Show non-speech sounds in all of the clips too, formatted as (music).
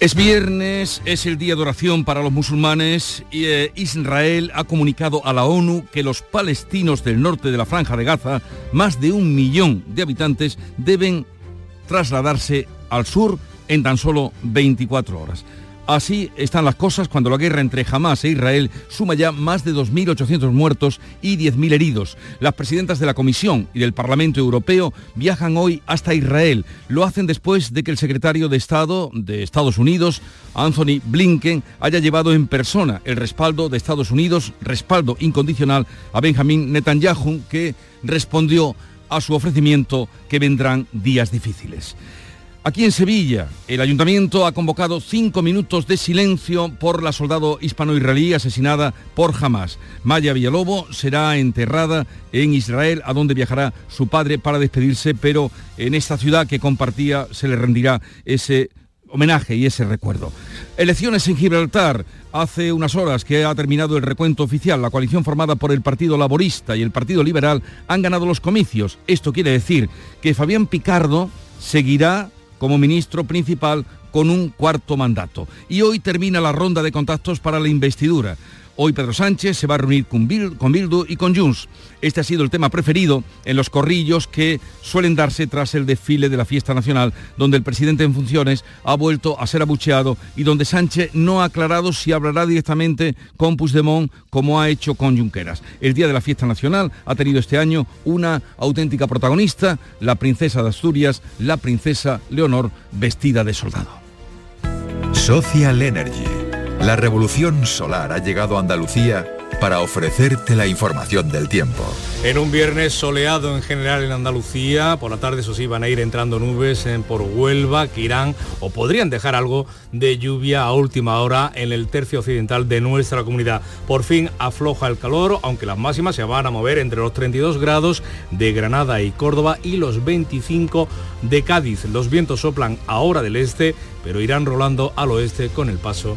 Es viernes, es el día de oración para los musulmanes y eh, Israel ha comunicado a la ONU que los palestinos del norte de la franja de Gaza, más de un millón de habitantes, deben trasladarse al sur en tan solo 24 horas. Así están las cosas cuando la guerra entre Hamas e Israel suma ya más de 2.800 muertos y 10.000 heridos. Las presidentas de la Comisión y del Parlamento Europeo viajan hoy hasta Israel. Lo hacen después de que el secretario de Estado de Estados Unidos, Anthony Blinken, haya llevado en persona el respaldo de Estados Unidos, respaldo incondicional a Benjamin Netanyahu, que respondió a su ofrecimiento que vendrán días difíciles. Aquí en Sevilla, el ayuntamiento ha convocado cinco minutos de silencio por la soldado hispano-israelí asesinada por Hamas. Maya Villalobo será enterrada en Israel, a donde viajará su padre para despedirse, pero en esta ciudad que compartía se le rendirá ese homenaje y ese recuerdo. Elecciones en Gibraltar. Hace unas horas que ha terminado el recuento oficial. La coalición formada por el Partido Laborista y el Partido Liberal han ganado los comicios. Esto quiere decir que Fabián Picardo seguirá como ministro principal con un cuarto mandato. Y hoy termina la ronda de contactos para la investidura. Hoy Pedro Sánchez se va a reunir con, Bildu y con Junts. Este ha sido el tema preferido en los corrillos que suelen darse tras el desfile de la fiesta nacional, donde el presidente en funciones ha vuelto a ser abucheado y donde Sánchez no ha aclarado si hablará directamente con Puigdemont como ha hecho con Junqueras. El día de la fiesta nacional ha tenido este año una auténtica protagonista, la princesa de Asturias, la princesa Leonor, vestida de soldado. Social Energy la revolución solar ha llegado a Andalucía para ofrecerte la información del tiempo. En un viernes soleado en general en Andalucía, por la tarde eso sí van a ir entrando nubes por Huelva, Quirán o podrían dejar algo de lluvia a última hora en el tercio occidental de nuestra comunidad. Por fin afloja el calor, aunque las máximas se van a mover entre los 32 grados de Granada y Córdoba y los 25 de Cádiz. Los vientos soplan ahora del este, pero irán rolando al oeste con el paso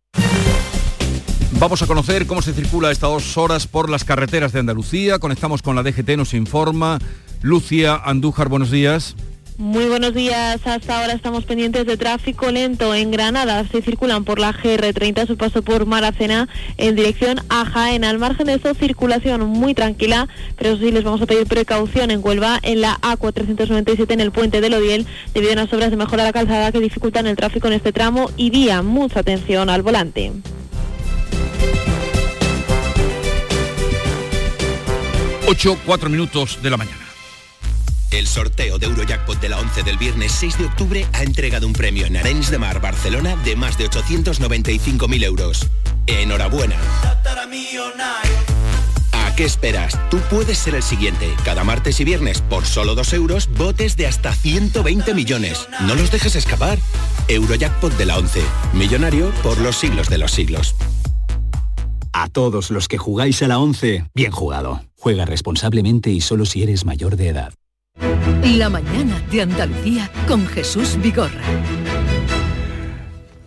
Vamos a conocer cómo se circula estas dos horas por las carreteras de Andalucía. Conectamos con la DGT, nos informa Lucia Andújar, buenos días. Muy buenos días. Hasta ahora estamos pendientes de tráfico lento en Granada. Se circulan por la GR30 su paso por Maracena en dirección a Jaén. Al margen de eso, circulación muy tranquila, pero sí les vamos a pedir precaución en Huelva en la A497 en el puente del Odiel debido a unas obras de mejora de la calzada que dificultan el tráfico en este tramo y día. Mucha atención al volante. 8, 4 minutos de la mañana. El sorteo de Eurojackpot de la 11 del viernes 6 de octubre ha entregado un premio en Arenys de Mar, Barcelona, de más de 895.000 euros. Enhorabuena. ¿A qué esperas? Tú puedes ser el siguiente. Cada martes y viernes, por solo 2 euros, botes de hasta 120 millones. No los dejes escapar. Eurojackpot de la 11. Millonario por los siglos de los siglos. A todos los que jugáis a la 11, bien jugado. Juega responsablemente y solo si eres mayor de edad. La mañana de Andalucía con Jesús Vigorra.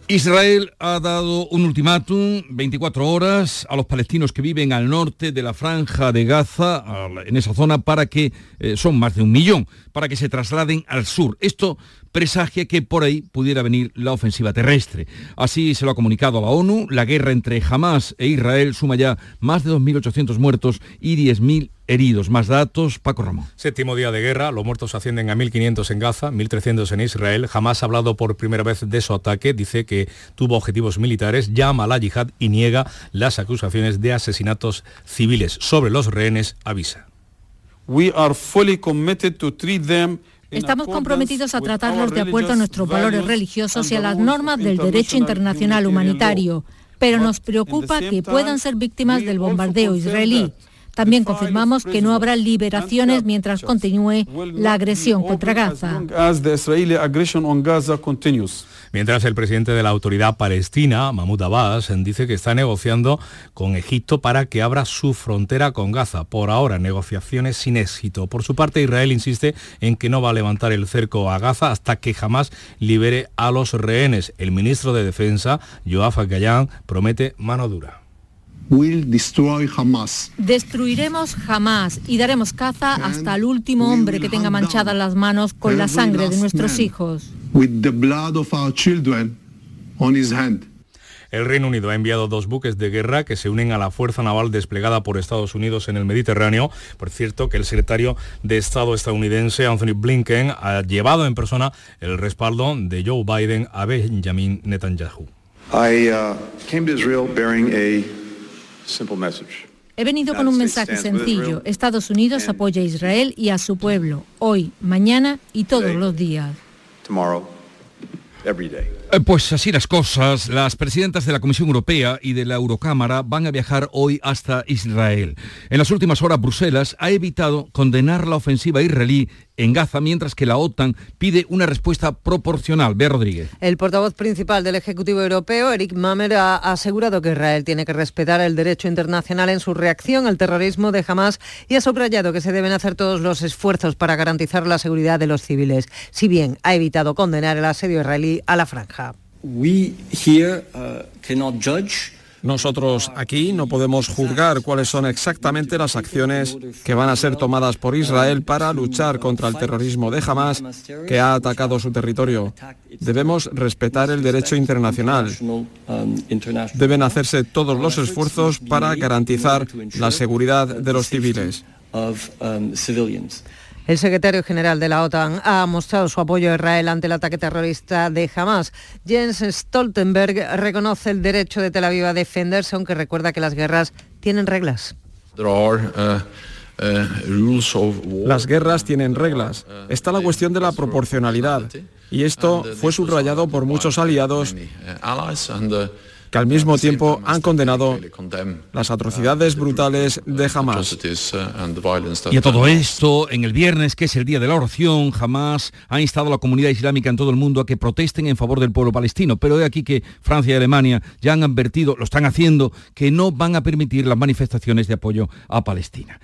Israel ha dado un ultimátum, 24 horas, a los palestinos que viven al norte de la franja de Gaza, en esa zona, para que, eh, son más de un millón, para que se trasladen al sur. Esto presagia que por ahí pudiera venir la ofensiva terrestre. Así se lo ha comunicado a la ONU. La guerra entre Hamas e Israel suma ya más de 2.800 muertos y 10.000 heridos. Más datos, Paco Ramón. Séptimo día de guerra, los muertos ascienden a 1.500 en Gaza, 1.300 en Israel. Hamas ha hablado por primera vez de su ataque, dice que tuvo objetivos militares, llama a la yihad y niega las acusaciones de asesinatos civiles. Sobre los rehenes, avisa. We are fully committed to treat them Estamos comprometidos a tratarlos de acuerdo a nuestros valores religiosos y a las normas del derecho internacional humanitario, pero nos preocupa que puedan ser víctimas del bombardeo israelí. También confirmamos que no habrá liberaciones mientras continúe la agresión contra Gaza. Mientras el presidente de la autoridad palestina, Mahmoud Abbas, dice que está negociando con Egipto para que abra su frontera con Gaza. Por ahora, negociaciones sin éxito. Por su parte, Israel insiste en que no va a levantar el cerco a Gaza hasta que jamás libere a los rehenes. El ministro de Defensa, Yoav Gayan, promete mano dura. Destruiremos jamás y daremos caza hasta el último hombre que tenga manchadas las manos con la sangre de nuestros hijos. El Reino Unido ha enviado dos buques de guerra que se unen a la fuerza naval desplegada por Estados Unidos en el Mediterráneo. Por cierto, que el secretario de Estado estadounidense, Anthony Blinken, ha llevado en persona el respaldo de Joe Biden a Benjamin Netanyahu. Uh, He venido con un mensaje sencillo. Estados Unidos apoya a Israel y a su pueblo, hoy, mañana y todos los días. Eh, pues así las cosas, las presidentas de la Comisión Europea y de la Eurocámara van a viajar hoy hasta Israel. En las últimas horas, Bruselas ha evitado condenar la ofensiva israelí en Gaza, mientras que la OTAN pide una respuesta proporcional. Bea Rodríguez. El portavoz principal del Ejecutivo Europeo, Eric Mamer, ha asegurado que Israel tiene que respetar el derecho internacional en su reacción al terrorismo de Hamas y ha subrayado que se deben hacer todos los esfuerzos para garantizar la seguridad de los civiles, si bien ha evitado condenar el asedio israelí a la franja. Nosotros aquí no podemos juzgar cuáles son exactamente las acciones que van a ser tomadas por Israel para luchar contra el terrorismo de Hamas que ha atacado su territorio. Debemos respetar el derecho internacional. Deben hacerse todos los esfuerzos para garantizar la seguridad de los civiles. El secretario general de la OTAN ha mostrado su apoyo a Israel ante el ataque terrorista de Hamas. Jens Stoltenberg reconoce el derecho de Tel Aviv a defenderse, aunque recuerda que las guerras tienen reglas. Uh, uh, las guerras tienen reglas. Está la cuestión de la proporcionalidad. Y esto fue subrayado por muchos aliados que al mismo tiempo han condenado las atrocidades brutales de Hamas. Y a todo esto, en el viernes, que es el día de la oración, Hamas ha instado a la comunidad islámica en todo el mundo a que protesten en favor del pueblo palestino. Pero he aquí que Francia y Alemania ya han advertido, lo están haciendo, que no van a permitir las manifestaciones de apoyo a Palestina.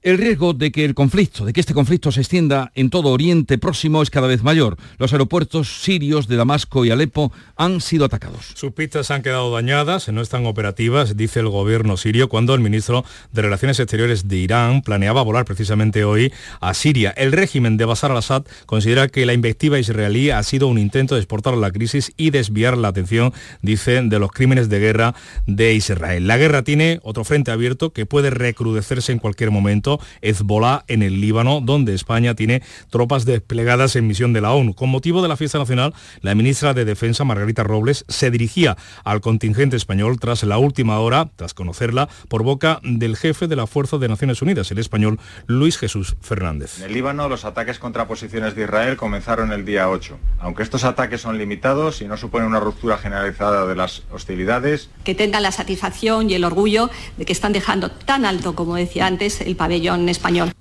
El riesgo de que el conflicto, de que este conflicto se extienda en todo Oriente Próximo es cada vez mayor. Los aeropuertos sirios de Damasco y Alepo han sido atacados. Sus pistas han quedado dañadas, no están operativas, dice el gobierno sirio, cuando el ministro de Relaciones Exteriores de Irán planeaba volar precisamente hoy a Siria. El régimen de Bashar al-Assad considera que la invectiva israelí ha sido un intento de exportar la crisis y desviar la atención, dicen, de los crímenes de guerra de Israel. La guerra tiene otro frente abierto que puede recrudecerse en cualquier momento Hezbollah en el Líbano, donde España tiene tropas desplegadas en misión de la ONU. Con motivo de la fiesta nacional, la ministra de Defensa, Margarita Robles, se dirigía al contingente español tras la última hora, tras conocerla, por boca del jefe de la Fuerza de Naciones Unidas, el español Luis Jesús Fernández. En el Líbano, los ataques contra posiciones de Israel comenzaron el día 8. Aunque estos ataques son limitados y no suponen una ruptura generalizada de las hostilidades. Que tengan la satisfacción y el orgullo de que están dejando tan alto, como decía antes, el pabellón español.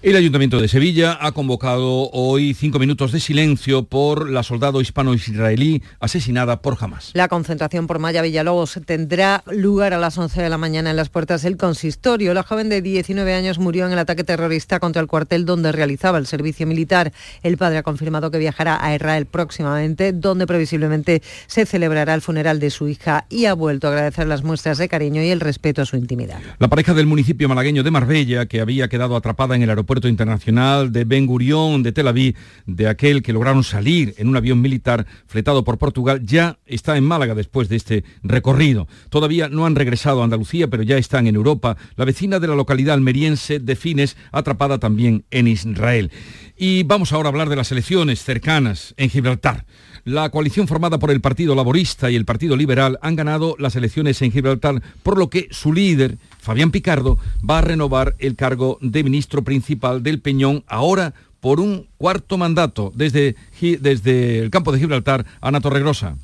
El Ayuntamiento de Sevilla ha convocado hoy cinco minutos de silencio por la soldado hispano-israelí asesinada por Hamas. La concentración por Maya Villalobos tendrá lugar a las 11 de la mañana en las puertas del consistorio. La joven de 19 años murió en el ataque terrorista contra el cuartel donde realizaba el servicio militar. El padre ha confirmado que viajará a Israel próximamente, donde previsiblemente se celebrará el funeral de su hija y ha vuelto a agradecer las muestras de cariño y el respeto a su intimidad. La pareja del municipio malagueño de Marbella, que había quedado atrapada en el aeropuerto Puerto internacional de Ben Gurión de Tel Aviv, de aquel que lograron salir en un avión militar fletado por Portugal, ya está en Málaga después de este recorrido. Todavía no han regresado a Andalucía, pero ya están en Europa. La vecina de la localidad almeriense de Fines, atrapada también en Israel. Y vamos ahora a hablar de las elecciones cercanas en Gibraltar. La coalición formada por el Partido Laborista y el Partido Liberal han ganado las elecciones en Gibraltar, por lo que su líder, Fabián Picardo, va a renovar el cargo de ministro principal del Peñón ahora por un cuarto mandato. Desde, desde el campo de Gibraltar, Ana Torregrosa.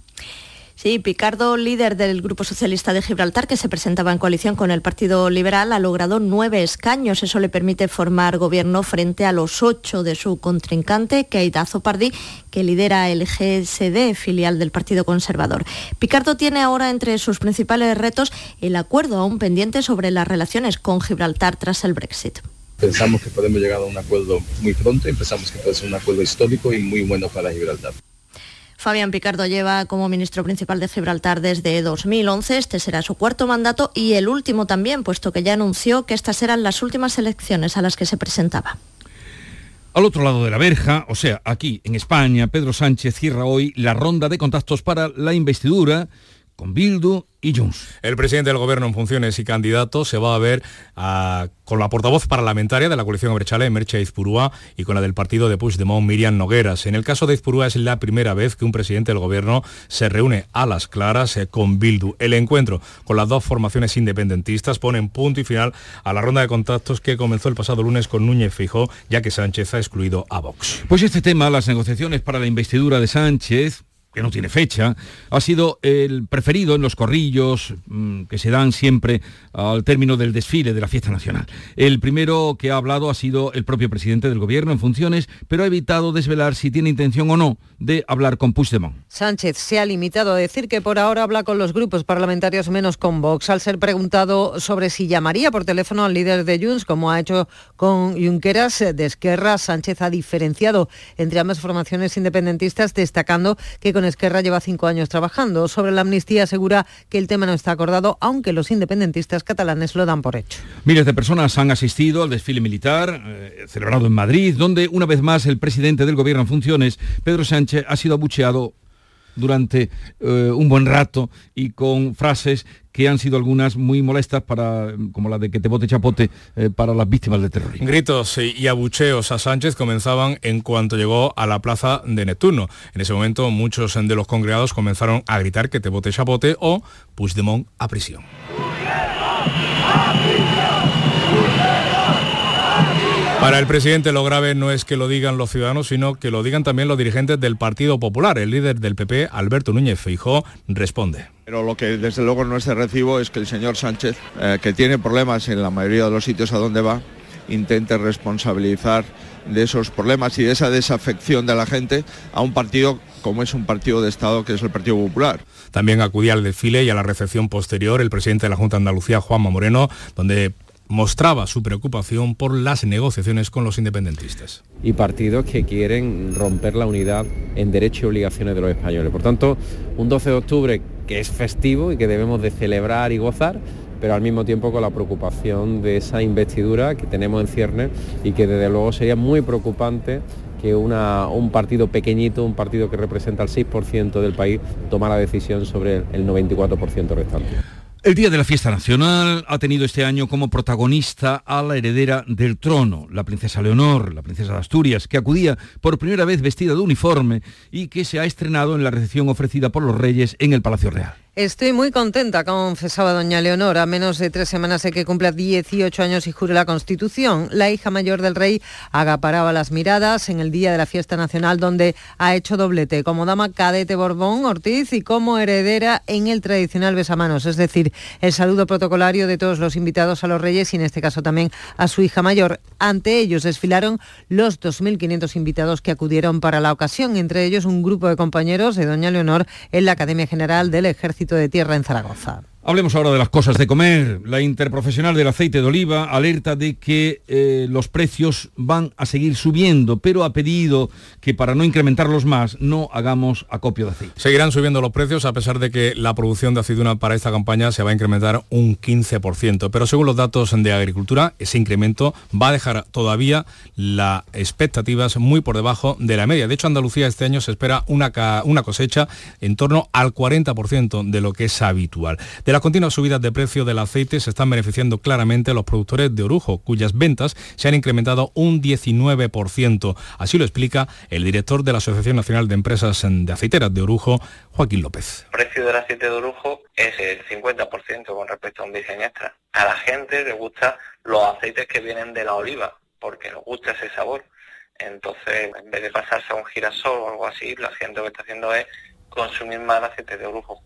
Sí, Picardo, líder del Grupo Socialista de Gibraltar, que se presentaba en coalición con el Partido Liberal, ha logrado nueve escaños. Eso le permite formar gobierno frente a los ocho de su contrincante, Keita Zopardi, que lidera el GSD, filial del Partido Conservador. Picardo tiene ahora entre sus principales retos el acuerdo aún pendiente sobre las relaciones con Gibraltar tras el Brexit. Pensamos que podemos llegar a un acuerdo muy pronto y pensamos que puede ser un acuerdo histórico y muy bueno para Gibraltar. Fabián Picardo lleva como ministro principal de Gibraltar desde 2011. Este será su cuarto mandato y el último también, puesto que ya anunció que estas eran las últimas elecciones a las que se presentaba. Al otro lado de la verja, o sea, aquí en España, Pedro Sánchez cierra hoy la ronda de contactos para la investidura con Bildu y Junts. El presidente del gobierno en funciones y candidato se va a ver ah, con la portavoz parlamentaria de la coalición Abrechale, Merche Izpurúa, y con la del partido de Puigdemont, Miriam Nogueras. En el caso de Izpurúa es la primera vez que un presidente del gobierno se reúne a las claras eh, con Bildu. El encuentro con las dos formaciones independentistas pone en punto y final a la ronda de contactos que comenzó el pasado lunes con Núñez Fijó, ya que Sánchez ha excluido a Vox. Pues este tema, las negociaciones para la investidura de Sánchez, que no tiene fecha, ha sido el preferido en los corrillos mm, que se dan siempre al término del desfile de la fiesta nacional. El primero que ha hablado ha sido el propio presidente del gobierno en funciones, pero ha evitado desvelar si tiene intención o no de hablar con Puigdemont. Sánchez se ha limitado a decir que por ahora habla con los grupos parlamentarios menos con Vox. Al ser preguntado sobre si llamaría por teléfono al líder de Junts, como ha hecho con Junqueras de Esquerra, Sánchez ha diferenciado entre ambas formaciones independentistas, destacando que con Esquerra lleva cinco años trabajando. Sobre la amnistía asegura que el tema no está acordado, aunque los independentistas catalanes lo dan por hecho. Miles de personas han asistido al desfile militar eh, celebrado en Madrid, donde una vez más el presidente del gobierno en funciones, Pedro Sánchez, ha sido abucheado durante eh, un buen rato y con frases que han sido algunas muy molestas para como la de que te bote chapote eh, para las víctimas del terrorismo. Gritos y abucheos a Sánchez comenzaban en cuanto llegó a la plaza de Neptuno. En ese momento muchos de los congregados comenzaron a gritar que te bote chapote o Puigdemont a prisión. Para el presidente lo grave no es que lo digan los ciudadanos, sino que lo digan también los dirigentes del Partido Popular. El líder del PP, Alberto Núñez Feijó, responde. Pero lo que desde luego no es de recibo es que el señor Sánchez, eh, que tiene problemas en la mayoría de los sitios a donde va, intente responsabilizar de esos problemas y de esa desafección de la gente a un partido como es un partido de Estado que es el Partido Popular. También acudía al desfile y a la recepción posterior el presidente de la Junta de Andalucía, Juanma Moreno, donde mostraba su preocupación por las negociaciones con los independentistas. Y partidos que quieren romper la unidad en derechos y obligaciones de los españoles. Por tanto, un 12 de octubre que es festivo y que debemos de celebrar y gozar, pero al mismo tiempo con la preocupación de esa investidura que tenemos en ciernes y que desde luego sería muy preocupante que un partido pequeñito, un partido que representa el 6% del país, tomara decisión sobre el 94% restante. El Día de la Fiesta Nacional ha tenido este año como protagonista a la heredera del trono, la princesa Leonor, la princesa de Asturias, que acudía por primera vez vestida de uniforme y que se ha estrenado en la recepción ofrecida por los reyes en el Palacio Real. Estoy muy contenta, confesaba doña Leonor, a menos de tres semanas de que cumpla 18 años y jure la Constitución. La hija mayor del rey agaparaba las miradas en el día de la fiesta nacional donde ha hecho doblete como dama cadete Borbón Ortiz y como heredera en el tradicional besamanos, es decir, el saludo protocolario de todos los invitados a los reyes y en este caso también a su hija mayor. Ante ellos desfilaron los 2.500 invitados que acudieron para la ocasión, entre ellos un grupo de compañeros de doña Leonor en la Academia General del Ejército de Tierra en Zaragoza. Hablemos ahora de las cosas de comer. La interprofesional del aceite de oliva alerta de que eh, los precios van a seguir subiendo, pero ha pedido que para no incrementarlos más no hagamos acopio de aceite. Seguirán subiendo los precios a pesar de que la producción de aceituna para esta campaña se va a incrementar un 15%. Pero según los datos de Agricultura, ese incremento va a dejar todavía las expectativas muy por debajo de la media. De hecho, Andalucía este año se espera una, una cosecha en torno al 40% de lo que es habitual las continuas subidas de precio del aceite se están beneficiando claramente a los productores de Orujo, cuyas ventas se han incrementado un 19%. Así lo explica el director de la Asociación Nacional de Empresas de Aceiteras de Orujo, Joaquín López. El precio del aceite de Orujo es el 50% con respecto a un extra. A la gente le gustan los aceites que vienen de la oliva, porque nos gusta ese sabor Entonces, en vez de pasarse a un girasol o algo así, la gente lo que está haciendo es consumir más aceite de orujo.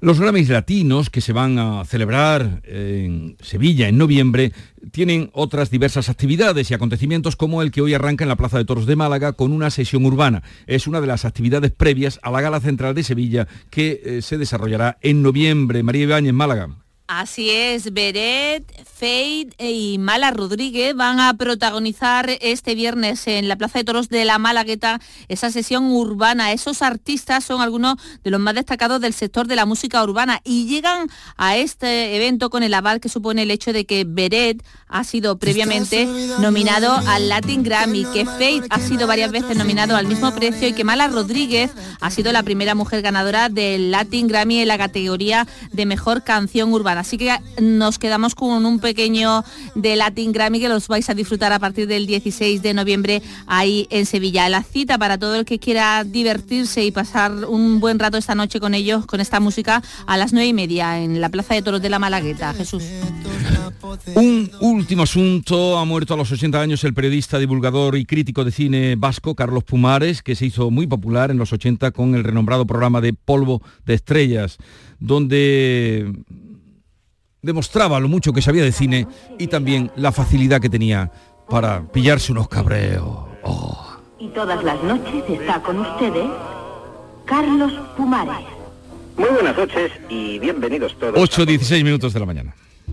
Los Grammys latinos que se van a celebrar en Sevilla en noviembre tienen otras diversas actividades y acontecimientos como el que hoy arranca en la Plaza de Toros de Málaga con una sesión urbana. Es una de las actividades previas a la Gala Central de Sevilla que eh, se desarrollará en noviembre. María Ibáñez, Málaga. Así es, Beret, Fade y Mala Rodríguez van a protagonizar este viernes en la Plaza de Toros de la Malagueta esa sesión urbana. Esos artistas son algunos de los más destacados del sector de la música urbana y llegan a este evento con el aval que supone el hecho de que Beret ha sido previamente nominado al Latin Grammy, que Fade ha sido varias veces nominado al mismo precio y que Mala Rodríguez ha sido la primera mujer ganadora del Latin Grammy en la categoría de mejor canción urbana. Así que nos quedamos con un pequeño de Latin Grammy que los vais a disfrutar a partir del 16 de noviembre ahí en Sevilla. La cita para todo el que quiera divertirse y pasar un buen rato esta noche con ellos, con esta música, a las nueve y media en la Plaza de Toros de la Malagueta. Jesús. Un último asunto, ha muerto a los 80 años el periodista, divulgador y crítico de cine vasco Carlos Pumares, que se hizo muy popular en los 80 con el renombrado programa de Polvo de Estrellas, donde demostraba lo mucho que sabía de cine y también la facilidad que tenía para pillarse unos cabreos. Oh. Y todas las noches está con ustedes Carlos Pumares. Muy buenas noches y bienvenidos todos. 8.16 minutos de la mañana.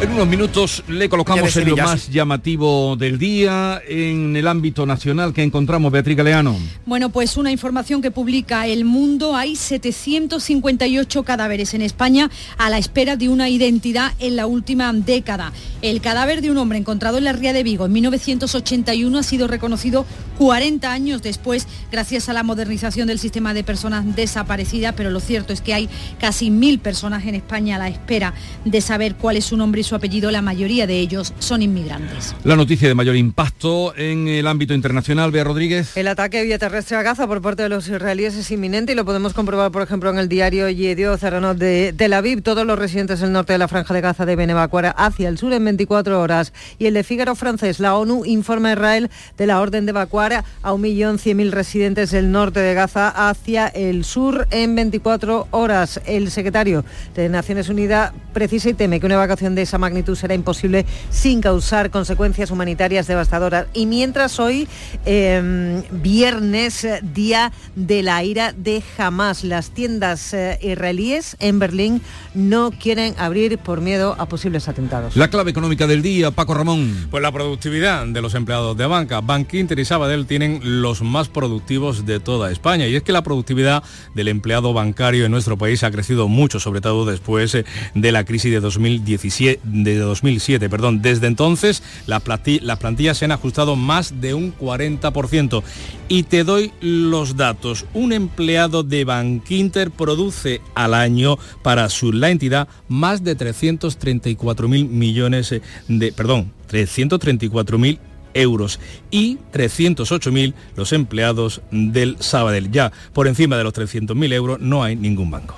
En unos minutos le colocamos en lo más llamativo del día en el ámbito nacional que encontramos, Beatriz Galeano. Bueno, pues una información que publica El Mundo. Hay 758 cadáveres en España a la espera de una identidad en la última década. El cadáver de un hombre encontrado en la Ría de Vigo en 1981 ha sido reconocido 40 años después gracias a la modernización del sistema de personas desaparecidas, pero lo cierto es que hay casi mil personas en España a la espera de saber cuál es su nombre y su apellido, la mayoría de ellos son inmigrantes. La noticia de mayor impacto en el ámbito internacional, Bea Rodríguez. El ataque vía terrestre a Gaza por parte de los israelíes es inminente y lo podemos comprobar, por ejemplo, en el diario Yedio Zaranot de Tel Aviv. Todos los residentes del norte de la franja de Gaza deben evacuar hacia el sur en 24 horas. Y el de Fígaro francés, la ONU informa a Israel de la orden de evacuar a 1.100.000 residentes del norte de Gaza hacia el sur en 24 horas. El secretario de Naciones Unidas precisa y teme que una evacuación de esa magnitud será imposible sin causar consecuencias humanitarias devastadoras. Y mientras hoy, eh, viernes, día de la ira de Hamas, las tiendas eh, israelíes en Berlín no quieren abrir por miedo a posibles atentados. La clave económica del día, Paco Ramón. Pues la productividad de los empleados de banca. Bank Inter y Sabadell tienen los más productivos de toda España. Y es que la productividad del empleado bancario en nuestro país ha crecido mucho, sobre todo después eh, de la crisis de 2017, de 2007. Perdón. Desde entonces las plantillas se han ajustado más de un 40%. Y te doy los datos. Un empleado de Bankinter produce al año para su, la entidad más de 334 mil millones de, perdón, 334 mil euros y 308.000 los empleados del Sabadell. Ya por encima de los 300.000 euros no hay ningún banco.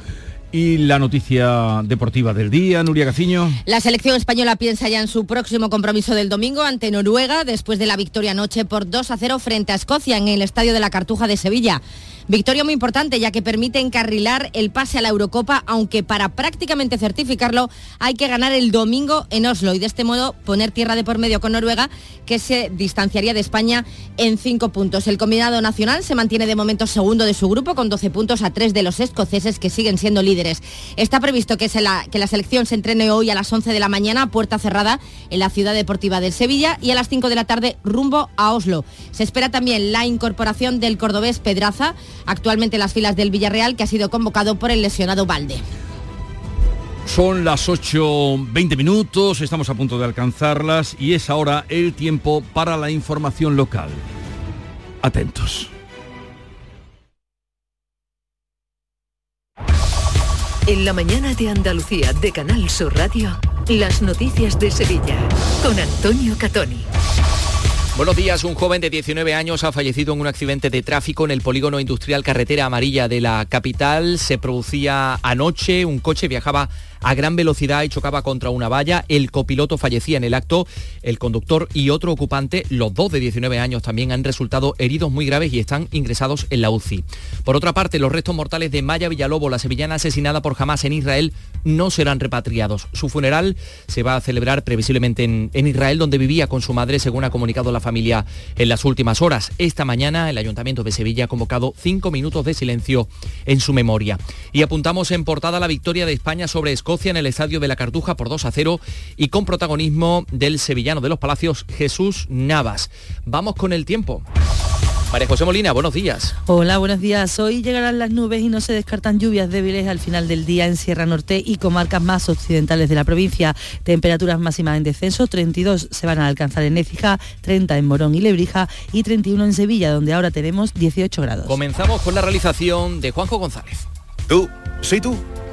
Y la noticia deportiva del día, Nuria Gaciño. La selección española piensa ya en su próximo compromiso del domingo ante Noruega después de la victoria anoche por 2 a 0 frente a Escocia en el Estadio de la Cartuja de Sevilla. Victoria muy importante ya que permite encarrilar el pase a la Eurocopa, aunque para prácticamente certificarlo hay que ganar el domingo en Oslo y de este modo poner tierra de por medio con Noruega, que se distanciaría de España en cinco puntos. El combinado nacional se mantiene de momento segundo de su grupo con 12 puntos a tres de los escoceses que siguen siendo líderes. Está previsto que, la, que la selección se entrene hoy a las 11 de la mañana, puerta cerrada, en la ciudad deportiva del Sevilla y a las 5 de la tarde rumbo a Oslo. Se espera también la incorporación del cordobés Pedraza actualmente las filas del Villarreal, que ha sido convocado por el lesionado Valde. Son las 8.20 minutos, estamos a punto de alcanzarlas y es ahora el tiempo para la información local. Atentos. En la mañana de Andalucía de Canal Sur Radio, las noticias de Sevilla con Antonio Catoni. Buenos días, un joven de 19 años ha fallecido en un accidente de tráfico en el polígono industrial Carretera Amarilla de la capital. Se producía anoche, un coche viajaba a gran velocidad y chocaba contra una valla. El copiloto fallecía en el acto. El conductor y otro ocupante, los dos de 19 años, también han resultado heridos muy graves y están ingresados en la UCI. Por otra parte, los restos mortales de Maya Villalobo, la sevillana asesinada por Hamas en Israel, no serán repatriados. Su funeral se va a celebrar previsiblemente en, en, Israel, donde vivía con su madre, según ha comunicado la familia en las últimas horas. Esta mañana el Ayuntamiento de Sevilla ha convocado cinco minutos de silencio en su memoria. Y apuntamos en portada la victoria de España sobre Escocia en el Estadio de la Cartuja por 2 a 0 y con protagonismo del sevillano de los Palacios, Jesús Navas. Vamos con el tiempo. María José Molina, buenos días. Hola, buenos días. Hoy llegarán las nubes y no se descartan lluvias débiles al final del día en Sierra Norte y comarcas más occidentales de la provincia. Temperaturas máximas en descenso, 32 se van a alcanzar en Écija, 30 en Morón y Lebrija y 31 en Sevilla, donde ahora tenemos 18 grados. Comenzamos con la realización de Juanjo González. Tú, sí tú,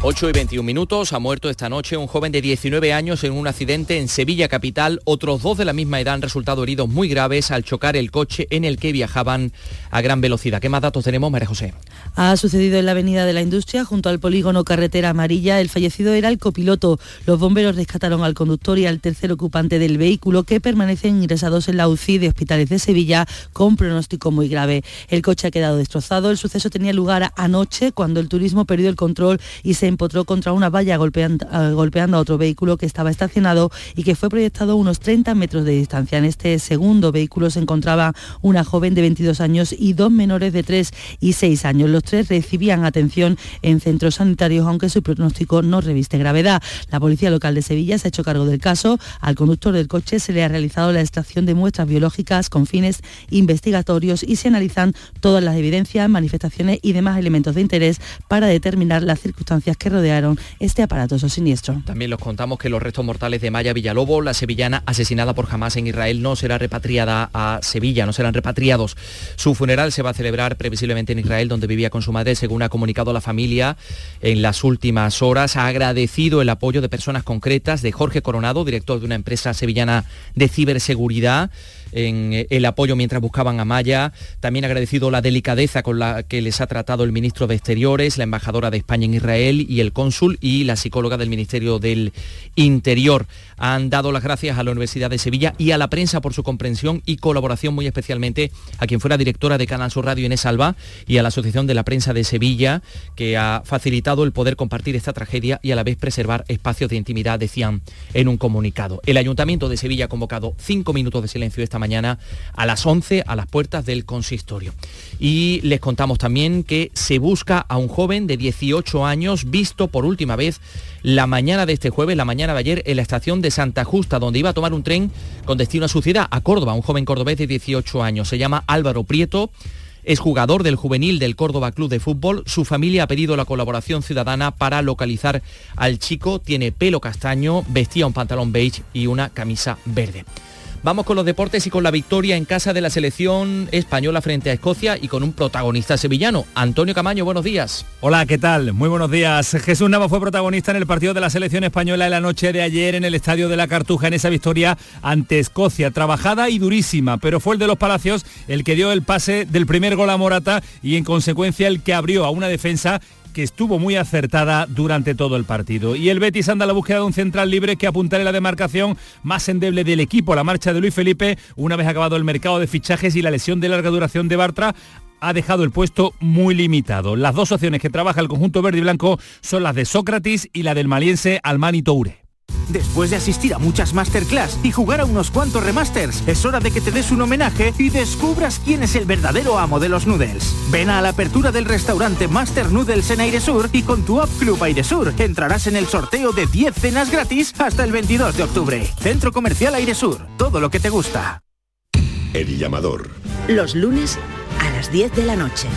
8 y 21 minutos, ha muerto esta noche un joven de 19 años en un accidente en Sevilla Capital. Otros dos de la misma edad han resultado heridos muy graves al chocar el coche en el que viajaban a gran velocidad. ¿Qué más datos tenemos, María José? Ha sucedido en la Avenida de la Industria, junto al polígono Carretera Amarilla. El fallecido era el copiloto. Los bomberos rescataron al conductor y al tercer ocupante del vehículo que permanecen ingresados en la UCI de hospitales de Sevilla con pronóstico muy grave. El coche ha quedado destrozado. El suceso tenía lugar anoche cuando el turismo perdió el control y se empotró contra una valla golpeando, uh, golpeando, a otro vehículo que estaba estacionado y que fue proyectado a unos 30 metros de distancia. En este segundo vehículo se encontraba una joven de 22 años y dos menores de 3 y 6 años. Los tres recibían atención en centros sanitarios, aunque su pronóstico no reviste gravedad. La Policía Local de Sevilla se ha hecho cargo del caso. Al conductor del coche se le ha realizado la extracción de muestras biológicas con fines investigatorios y se analizan todas las evidencias, manifestaciones y demás elementos de interés para determinar las circunstancias que rodearon este aparatoso siniestro. También los contamos que los restos mortales de Maya Villalobo, la sevillana asesinada por Hamas en Israel, no será repatriada a Sevilla, no serán repatriados. Su funeral se va a celebrar previsiblemente en Israel, donde vivía con su madre, según ha comunicado la familia en las últimas horas. Ha agradecido el apoyo de personas concretas de Jorge Coronado, director de una empresa sevillana de ciberseguridad en el apoyo mientras buscaban a Maya. También agradecido la delicadeza con la que les ha tratado el ministro de Exteriores, la embajadora de España en Israel y el cónsul y la psicóloga del Ministerio del Interior. Han dado las gracias a la Universidad de Sevilla y a la prensa por su comprensión y colaboración, muy especialmente a quien fuera directora de Canal Sur Radio Inés Alba y a la Asociación de la Prensa de Sevilla, que ha facilitado el poder compartir esta tragedia y a la vez preservar espacios de intimidad, decían en un comunicado. El Ayuntamiento de Sevilla ha convocado cinco minutos de silencio esta mañana a las 11 a las puertas del consistorio. Y les contamos también que se busca a un joven de 18 años visto por última vez la mañana de este jueves, la mañana de ayer, en la estación de Santa Justa, donde iba a tomar un tren con destino a su ciudad, a Córdoba, un joven cordobés de 18 años. Se llama Álvaro Prieto. Es jugador del juvenil del Córdoba Club de Fútbol. Su familia ha pedido la colaboración ciudadana para localizar al chico. Tiene pelo castaño, vestía un pantalón beige y una camisa verde. Vamos con los deportes y con la victoria en casa de la selección española frente a Escocia y con un protagonista sevillano. Antonio Camaño, buenos días. Hola, ¿qué tal? Muy buenos días. Jesús Nava fue protagonista en el partido de la selección española en la noche de ayer en el Estadio de la Cartuja en esa victoria ante Escocia. Trabajada y durísima, pero fue el de los Palacios el que dio el pase del primer gol a Morata y en consecuencia el que abrió a una defensa que estuvo muy acertada durante todo el partido. Y el Betis anda a la búsqueda de un central libre que apuntará la demarcación más endeble del equipo. La marcha de Luis Felipe, una vez acabado el mercado de fichajes y la lesión de larga duración de Bartra, ha dejado el puesto muy limitado. Las dos opciones que trabaja el conjunto verde y blanco son las de Sócrates y la del maliense Almani Toure. Después de asistir a muchas masterclass y jugar a unos cuantos remasters, es hora de que te des un homenaje y descubras quién es el verdadero amo de los noodles. Ven a la apertura del restaurante Master Noodles en Airesur y con tu App Club Airesur entrarás en el sorteo de 10 cenas gratis hasta el 22 de octubre. Centro Comercial Airesur, todo lo que te gusta. El llamador. Los lunes a las 10 de la noche.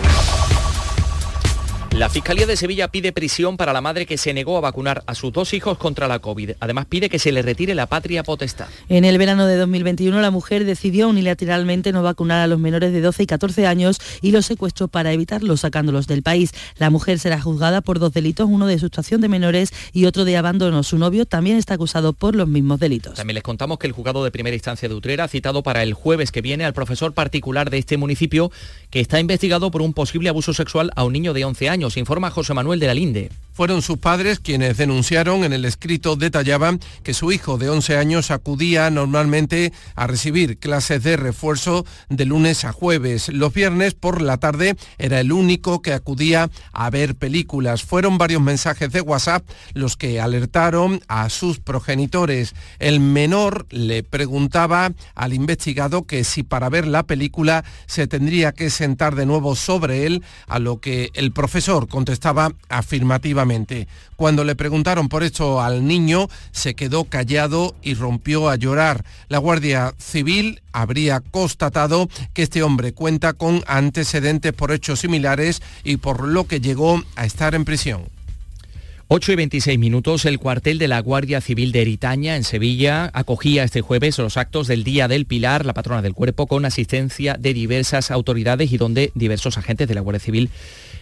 La Fiscalía de Sevilla pide prisión para la madre que se negó a vacunar a sus dos hijos contra la COVID. Además pide que se le retire la patria potestad. En el verano de 2021 la mujer decidió unilateralmente no vacunar a los menores de 12 y 14 años y los secuestró para evitarlos sacándolos del país. La mujer será juzgada por dos delitos, uno de sustracción de menores y otro de abandono. Su novio también está acusado por los mismos delitos. También les contamos que el juzgado de primera instancia de Utrera ha citado para el jueves que viene al profesor particular de este municipio que está investigado por un posible abuso sexual a un niño de 11 años, informa José Manuel de la Linde. Fueron sus padres quienes denunciaron, en el escrito detallaban que su hijo de 11 años acudía normalmente a recibir clases de refuerzo de lunes a jueves. Los viernes por la tarde era el único que acudía a ver películas. Fueron varios mensajes de WhatsApp los que alertaron a sus progenitores. El menor le preguntaba al investigado que si para ver la película se tendría que sentar de nuevo sobre él, a lo que el profesor contestaba afirmativamente. Cuando le preguntaron por esto al niño, se quedó callado y rompió a llorar. La Guardia Civil habría constatado que este hombre cuenta con antecedentes por hechos similares y por lo que llegó a estar en prisión. 8 y 26 minutos, el cuartel de la Guardia Civil de Eritaña, en Sevilla, acogía este jueves los actos del Día del Pilar, la patrona del cuerpo, con asistencia de diversas autoridades y donde diversos agentes de la Guardia Civil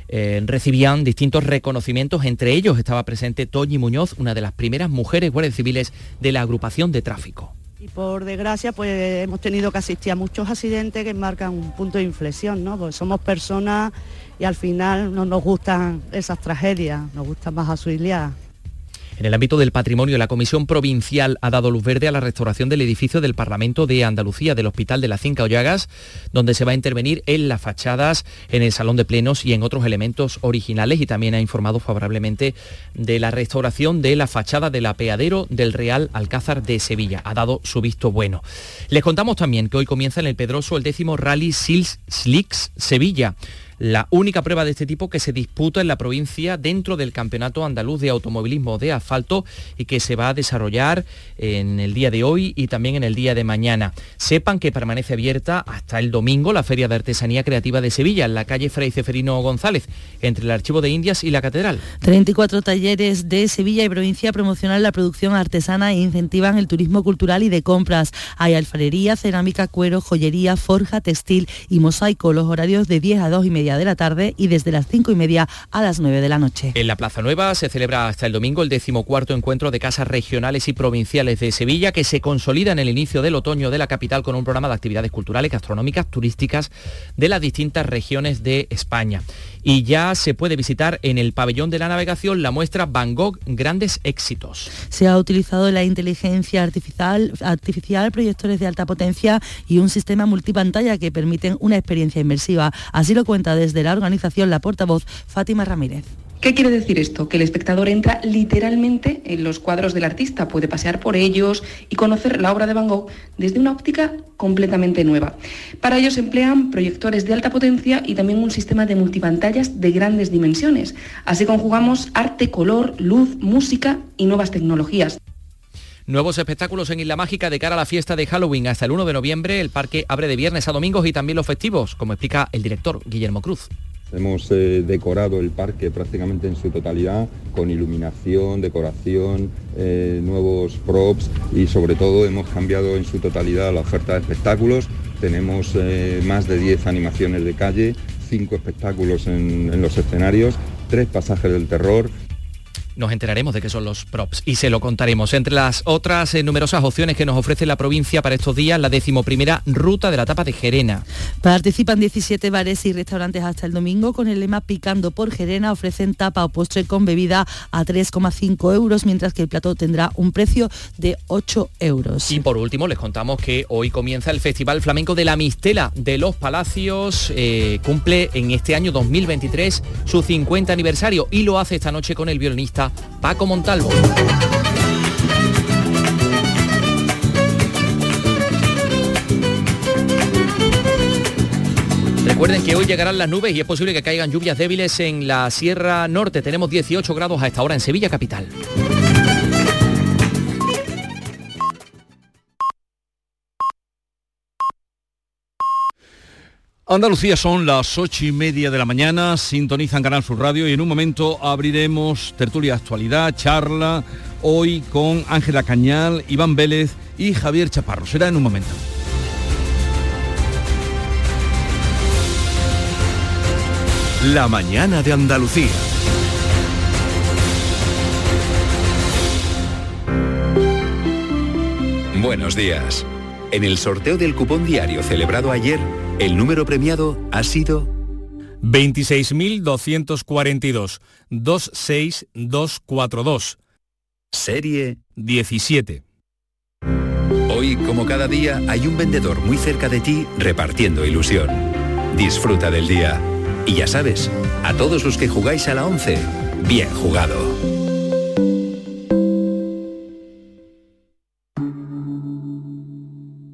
eh, recibían distintos reconocimientos. Entre ellos estaba presente Toñi Muñoz, una de las primeras mujeres guardias civiles de la agrupación de tráfico. Y por desgracia, pues hemos tenido que asistir a muchos accidentes que marcan un punto de inflexión, ¿no? Pues somos personas y al final no nos gustan esas tragedias, nos gusta más auxiliar. En el ámbito del patrimonio, la Comisión Provincial ha dado luz verde a la restauración del edificio del Parlamento de Andalucía, del Hospital de la Cinca Ollagas, donde se va a intervenir en las fachadas, en el salón de plenos y en otros elementos originales y también ha informado favorablemente de la restauración de la fachada del apeadero del Real Alcázar de Sevilla. Ha dado su visto bueno. Les contamos también que hoy comienza en el Pedroso el décimo Rally Sils Slicks Sevilla la única prueba de este tipo que se disputa en la provincia dentro del Campeonato Andaluz de Automovilismo de Asfalto y que se va a desarrollar en el día de hoy y también en el día de mañana. Sepan que permanece abierta hasta el domingo la Feria de Artesanía Creativa de Sevilla, en la calle Fray Ceferino González, entre el Archivo de Indias y la Catedral. 34 talleres de Sevilla y provincia promocionan la producción artesana e incentivan el turismo cultural y de compras. Hay alfarería, cerámica, cuero, joyería, forja, textil y mosaico. Los horarios de 10 a 2 y media de la tarde y desde las cinco y media a las 9 de la noche. En la Plaza Nueva se celebra hasta el domingo el decimocuarto encuentro de casas regionales y provinciales de Sevilla que se consolida en el inicio del otoño de la capital con un programa de actividades culturales, gastronómicas, turísticas de las distintas regiones de España. Y ya se puede visitar en el pabellón de la navegación la muestra Van Gogh Grandes Éxitos. Se ha utilizado la inteligencia artificial, artificial, proyectores de alta potencia y un sistema multipantalla que permiten una experiencia inmersiva. Así lo cuenta desde la organización la portavoz Fátima Ramírez. ¿Qué quiere decir esto? Que el espectador entra literalmente en los cuadros del artista, puede pasear por ellos y conocer la obra de Van Gogh desde una óptica completamente nueva. Para ello se emplean proyectores de alta potencia y también un sistema de multipantallas de grandes dimensiones. Así conjugamos arte, color, luz, música y nuevas tecnologías. Nuevos espectáculos en Isla Mágica de cara a la fiesta de Halloween. Hasta el 1 de noviembre el parque abre de viernes a domingos y también los festivos, como explica el director Guillermo Cruz. Hemos eh, decorado el parque prácticamente en su totalidad con iluminación, decoración, eh, nuevos props y sobre todo hemos cambiado en su totalidad la oferta de espectáculos. Tenemos eh, más de 10 animaciones de calle, 5 espectáculos en los escenarios, 3 pasajes del terror, nos enteraremos de qué son los props y se lo contaremos. Entre las otras eh, numerosas opciones que nos ofrece la provincia para estos días, la decimoprimera ruta de la tapa de Gerena. Participan 17 bares y restaurantes hasta el domingo con el lema Picando por Gerena. Ofrecen tapa o postre con bebida a 3,5 euros, mientras que el plato tendrá un precio de 8 euros. Y por último, les contamos que hoy comienza el Festival Flamenco de la Mistela de los Palacios. Eh, cumple en este año 2023 su 50 aniversario y lo hace esta noche con el violinista Paco Montalvo. Recuerden que hoy llegarán las nubes y es posible que caigan lluvias débiles en la Sierra Norte. Tenemos 18 grados a esta hora en Sevilla Capital. Andalucía son las ocho y media de la mañana, sintonizan Canal Sur Radio y en un momento abriremos tertulia actualidad, charla, hoy con Ángela Cañal, Iván Vélez y Javier Chaparro. Será en un momento. La mañana de Andalucía. Buenos días. En el sorteo del cupón diario celebrado ayer, el número premiado ha sido 26.242 26242. Serie 17. Hoy, como cada día, hay un vendedor muy cerca de ti repartiendo ilusión. Disfruta del día. Y ya sabes, a todos los que jugáis a la 11, bien jugado.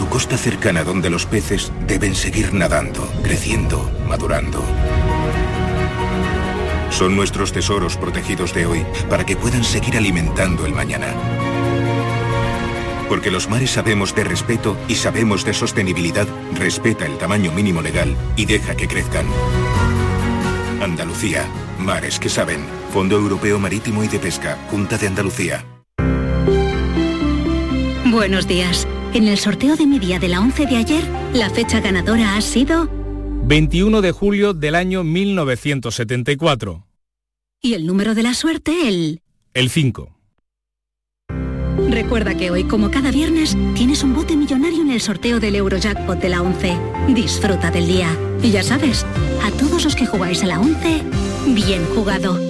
Tu costa cercana donde los peces deben seguir nadando, creciendo, madurando. Son nuestros tesoros protegidos de hoy para que puedan seguir alimentando el mañana. Porque los mares sabemos de respeto y sabemos de sostenibilidad, respeta el tamaño mínimo legal y deja que crezcan. Andalucía, mares que saben. Fondo Europeo Marítimo y de Pesca, Junta de Andalucía. Buenos días. En el sorteo de mi día de la 11 de ayer, la fecha ganadora ha sido 21 de julio del año 1974. y el número de la suerte el... El 5. Recuerda que hoy, como cada viernes, tienes un bote millonario en el sorteo del Eurojackpot de la 11. Disfruta del día. Y ya sabes, a todos los que jugáis a la 11, bien jugado.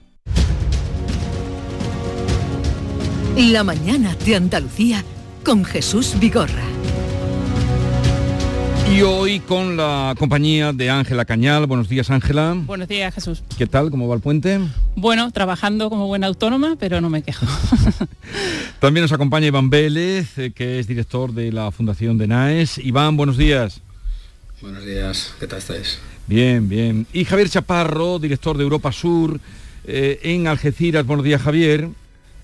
La mañana de Andalucía con Jesús Vigorra. Y hoy con la compañía de Ángela Cañal. Buenos días, Ángela. Buenos días, Jesús. ¿Qué tal? ¿Cómo va el puente? Bueno, trabajando como buena autónoma, pero no me quejo. (laughs) También nos acompaña Iván Vélez, eh, que es director de la Fundación de NAES. Iván, buenos días. Buenos días, ¿qué tal estáis? Bien, bien. Y Javier Chaparro, director de Europa Sur, eh, en Algeciras. Buenos días, Javier.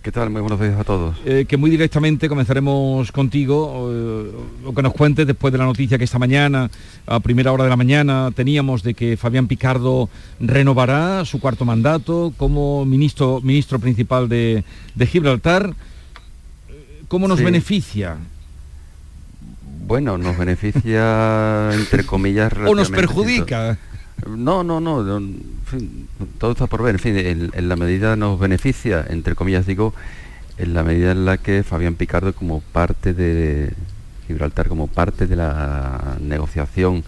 ¿Qué tal? Muy buenos días a todos. Eh, que muy directamente comenzaremos contigo, eh, lo que nos cuentes después de la noticia que esta mañana, a primera hora de la mañana, teníamos de que Fabián Picardo renovará su cuarto mandato como ministro, ministro principal de, de Gibraltar. ¿Cómo nos Sí. beneficia? Bueno, nos beneficia, entre comillas, (laughs) ¿O nos perjudica? No, no, no, fin, todo está por ver. En fin, en, en la medida nos beneficia, entre comillas digo, en la medida en la que Fabián Picardo como parte de Gibraltar, como parte de la negociación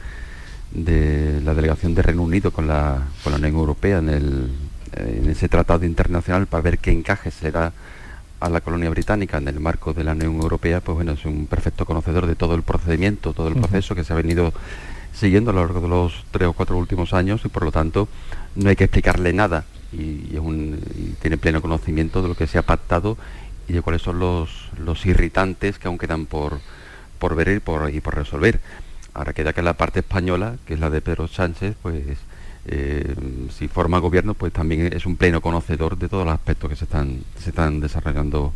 de la delegación de Reino Unido con la, con la Unión Europea en, el, en ese tratado internacional para ver qué encaje será a la colonia británica en el marco de la Unión Europea, pues bueno, es un perfecto conocedor de todo el procedimiento, todo el proceso que se ha venido siguiendo a lo largo de los tres o cuatro últimos años y por lo tanto no hay que explicarle nada y, es un- y tiene pleno conocimiento de lo que se ha pactado y de cuáles son los, los irritantes que aún quedan por, por ver y por, y por resolver. Ahora queda que la parte española, que es la de Pedro Sánchez, pues eh, si forma gobierno, pues también es un pleno conocedor de todos los aspectos que se están, se están desarrollando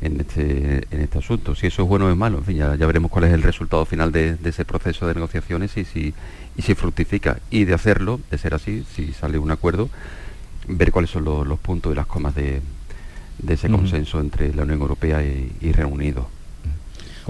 en este, en este asunto. Si eso es bueno o es malo, en fin, ya, ya veremos cuál es el resultado final de, de ese proceso de negociaciones y si, y si fructifica. Y de hacerlo, de ser así, si sale un acuerdo, ver cuáles son los, los puntos y las comas de, de ese consenso entre la Unión Europea y, y Reino Unido.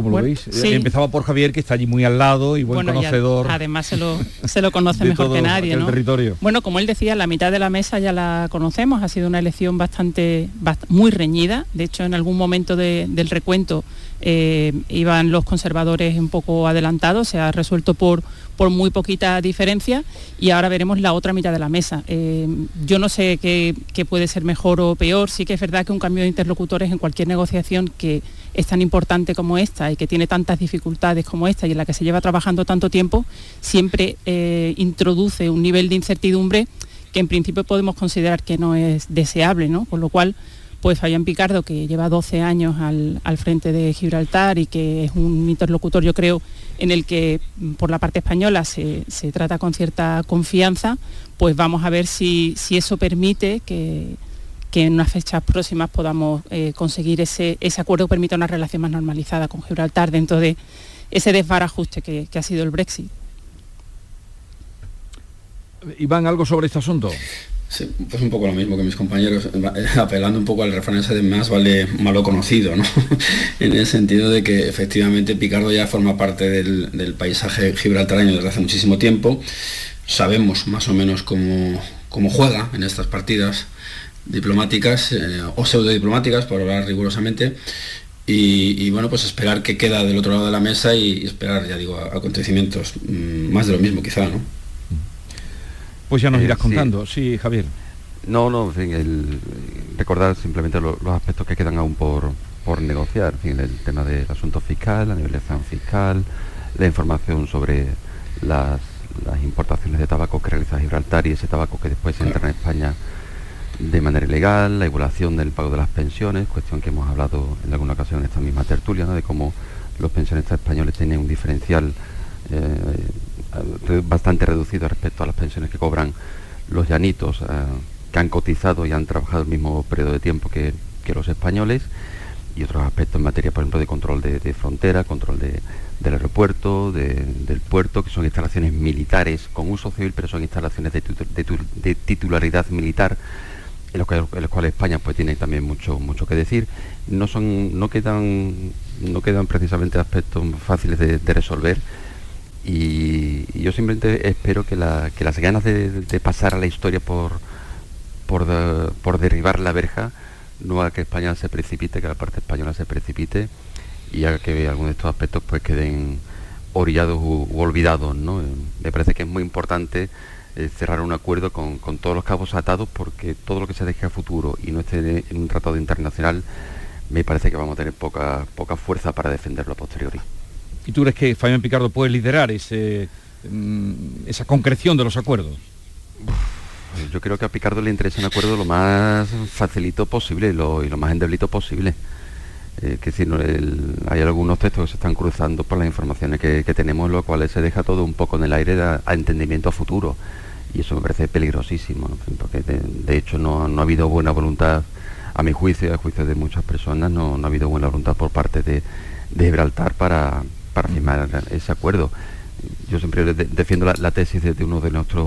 ¿Cómo lo veis? Eh, empezaba por Javier, que está allí muy al lado y buen conocedor. además se lo, (laughs) se lo conoce mejor que nadie, ¿no? territorio. Bueno, como él decía, la mitad de la mesa ya la conocemos, ha sido una elección bastante, muy reñida. De hecho, en algún momento del recuento eh, iban los conservadores un poco adelantados, se ha resuelto por, por muy poquita diferencia y ahora veremos la otra mitad de la mesa. Eh, yo no sé qué, puede ser mejor o peor, sí que es verdad que un cambio de interlocutores en cualquier negociación que es tan importante como esta y que tiene tantas dificultades como esta y en la que se lleva trabajando tanto tiempo, siempre eh, introduce un nivel de incertidumbre que en principio podemos considerar que no es deseable, ¿no? Con lo cual pues Fabián Picardo, que lleva 12 años al, frente de Gibraltar y que es un interlocutor, yo creo, en el que mm, por la parte española se, trata con cierta confianza, pues vamos a ver si, eso permite que, en unas fechas próximas podamos eh, conseguir ese, acuerdo que permita una relación más normalizada con Gibraltar dentro de ese desbarajuste que, que ha sido el Brexit. Iván, ¿algo sobre este asunto? Sí, pues un poco lo mismo que mis compañeros, (laughs) apelando un poco al refrán ese de más vale malo conocido, ¿no? (laughs) en el sentido de que efectivamente Picardo ya forma parte del, paisaje gibraltaraño desde hace muchísimo tiempo. Sabemos más o menos cómo, cómo juega en estas partidas diplomáticas eh, o pseudo diplomáticas, por hablar rigurosamente. Y, bueno, pues esperar que queda del otro lado de la mesa y, esperar, ya digo, acontecimientos mm, más de lo mismo quizá, ¿no? Pues ya nos eh, irás contando, sí. Javier. No, no, en fin, el, recordar simplemente los aspectos que quedan aún por, por negociar, en fin, el tema del asunto fiscal, la nivelación fiscal, la información sobre las, importaciones de tabaco que realiza Gibraltar y ese tabaco que después entra en España de manera ilegal, la igualación del pago de las pensiones, cuestión que hemos hablado en alguna ocasión en esta misma tertulia, de cómo los pensionistas españoles tienen un diferencial eh, bastante reducido respecto a las pensiones que cobran los llanitos, eh, que han cotizado y han trabajado el mismo periodo de tiempo que, los españoles, y otros aspectos en materia, por ejemplo, de control de, frontera, control del aeropuerto, del puerto, que son instalaciones militares con uso civil, pero son instalaciones de, titularidad militar, en los, cuales España pues tiene también mucho mucho que decir. No son, no quedan, no quedan precisamente aspectos fáciles de resolver y, yo simplemente espero que, las ganas de, pasar a la historia por, por, derribar la verja no haga que España se precipite, que la parte española se precipite y haga que algunos de estos aspectos pues queden orillados u, olvidados. ¿no? Eh, me parece que es muy importante eh, cerrar un acuerdo con, todos los cabos atados porque todo lo que se deje a futuro y no esté en un tratado internacional me parece que vamos a tener poca, poca fuerza para defenderlo a posteriori. ¿Y tú crees que Fabián Picardo puede liderar ese, mm, esa concreción de los acuerdos? Yo creo que a Picardo le interesa un acuerdo lo más facilito posible y lo, más endeblito posible. Eh, que si no, hay algunos textos que se están cruzando por las informaciones que, tenemos, lo cual se deja todo un poco en el aire a, entendimiento futuro. Y eso me parece peligrosísimo, porque de, hecho no, ha habido buena voluntad, a mi juicio y a juicio de muchas personas, no, ha habido buena voluntad por parte de, de Gibraltar para, para firmar ese acuerdo. Yo siempre defiendo la, tesis de, uno de nuestros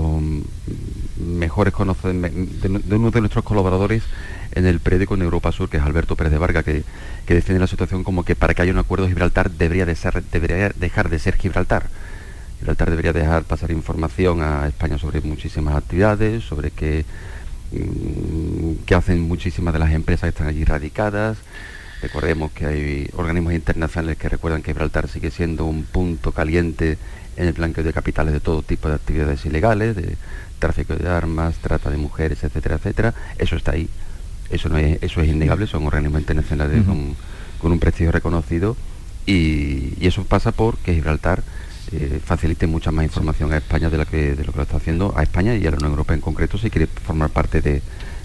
mejores conocedores, de, uno de nuestros colaboradores en el periódico en Europa Sur, que es Alberto Pérez de Varga, que, defiende la situación como que para que haya un acuerdo Gibraltar debería, de ser, debería dejar de ser Gibraltar. Gibraltar debería dejar pasar información a España sobre muchísimas actividades, sobre qué, mm, qué hacen muchísimas de las empresas que están allí radicadas, Recordemos que hay organismos internacionales que recuerdan que Gibraltar sigue siendo un punto caliente en el blanqueo de capitales de todo tipo de actividades ilegales, de tráfico de armas, trata de mujeres, etcétera, etcétera. Eso está ahí. Eso no es, eso es innegable, son organismos internacionales con, un prestigio reconocido y, eso pasa por que Gibraltar eh, facilite mucha más información a España de, la que, de lo que lo está haciendo a España y a la Unión Europea en concreto si quiere formar parte de,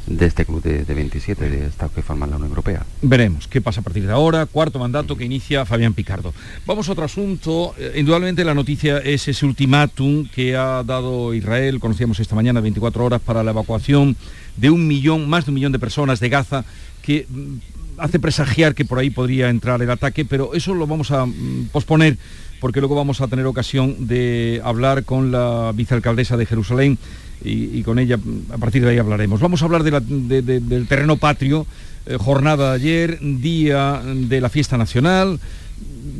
de este club de, 27 de Estados que forman la Unión Europea. Veremos qué pasa a partir de ahora, cuarto mandato que inicia Fabián Picardo. Vamos a otro asunto, eh, indudablemente la noticia es ese ultimátum que ha dado Israel, conocíamos esta mañana, 24 horas para la evacuación de un millón, más de un millón de personas de Gaza, que mm, hace presagiar que por ahí podría entrar el ataque, pero eso lo vamos a mm, posponer porque luego vamos a tener ocasión de hablar con la vicealcaldesa de Jerusalén y, con ella a partir de ahí hablaremos. Vamos a hablar del terreno patrio, eh, jornada de ayer, día de la fiesta nacional.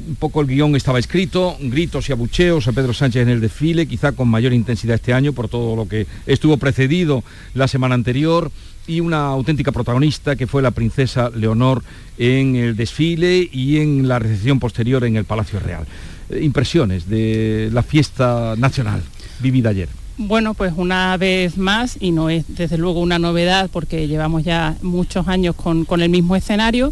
un poco el guion estaba escrito, gritos y abucheos a Pedro Sánchez en el desfile, quizá con mayor intensidad este año por todo lo que estuvo precedido la semana anterior y una auténtica protagonista que fue la princesa Leonor en el desfile y en la recepción posterior en el Palacio Real. Eh, impresiones de la fiesta nacional vivida ayer. Bueno, pues una vez más, y no es desde luego una novedad porque llevamos ya muchos años con, con el mismo escenario,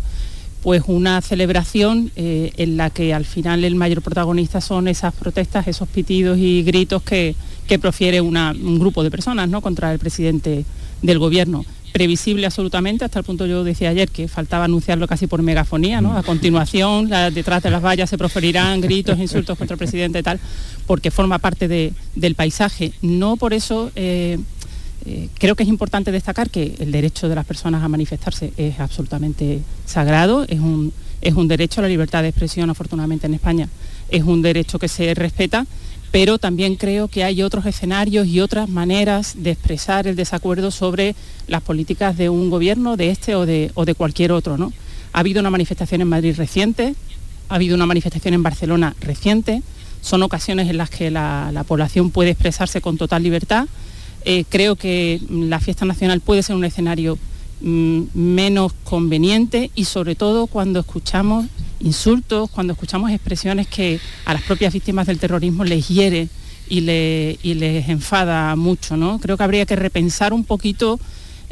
pues una celebración eh, en la que al final el mayor protagonista son esas protestas, esos pitidos y gritos que, que profiere un grupo de personas ¿no? contra el presidente del gobierno previsible absolutamente, hasta el punto yo decía ayer que faltaba anunciarlo casi por megafonía, ¿no? A continuación, detrás de las vallas se proferirán gritos, insultos contra el presidente y tal, porque forma parte del paisaje. No por eso eh, eh, creo que es importante destacar que el derecho de las personas a manifestarse es absolutamente sagrado, es un, es un derecho la libertad de expresión, afortunadamente en España, es un derecho que se respeta pero también creo que hay otros escenarios y otras maneras de expresar el desacuerdo sobre las políticas de un gobierno, de este o de, cualquier otro. ¿no? Ha habido una manifestación en Madrid reciente, ha habido una manifestación en Barcelona reciente, son ocasiones en las que la, población puede expresarse con total libertad. Eh, creo que la fiesta nacional puede ser un escenario mm, menos conveniente y sobre todo cuando escuchamos insultos, cuando escuchamos expresiones que a las propias víctimas del terrorismo les hiere y, les enfada mucho. ¿no? Creo que habría que repensar un poquito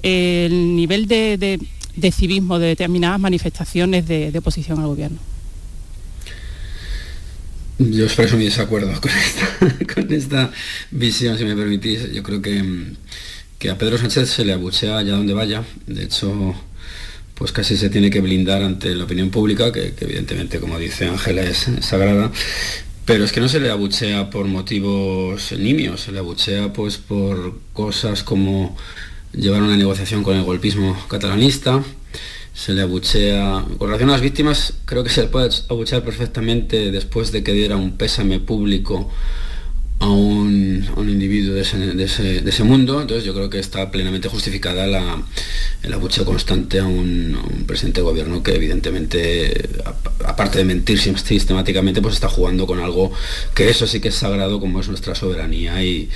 el nivel de, civismo de determinadas manifestaciones de, oposición al gobierno. Yo expreso mi desacuerdo con esta, (laughs) con esta visión, si me permitís. Yo creo que, que a Pedro Sánchez se le abuchea allá donde vaya. De hecho, pues casi se tiene que blindar ante la opinión pública, que, evidentemente, como dice Ángela, es sagrada. Pero es que no se le abuchea por motivos nimios, se le abuchea pues por cosas como llevar una negociación con el golpismo catalanista, se le abuchea. Con relación a las víctimas, creo que se le puede abuchear perfectamente después de que diera un pésame público a un, individuo de ese, mundo, entonces yo creo que está plenamente justificada la, el abucheo constante a un, presidente de gobierno que evidentemente, aparte de mentir sistemáticamente, pues está jugando con algo que eso sí que es sagrado como es nuestra soberanía y,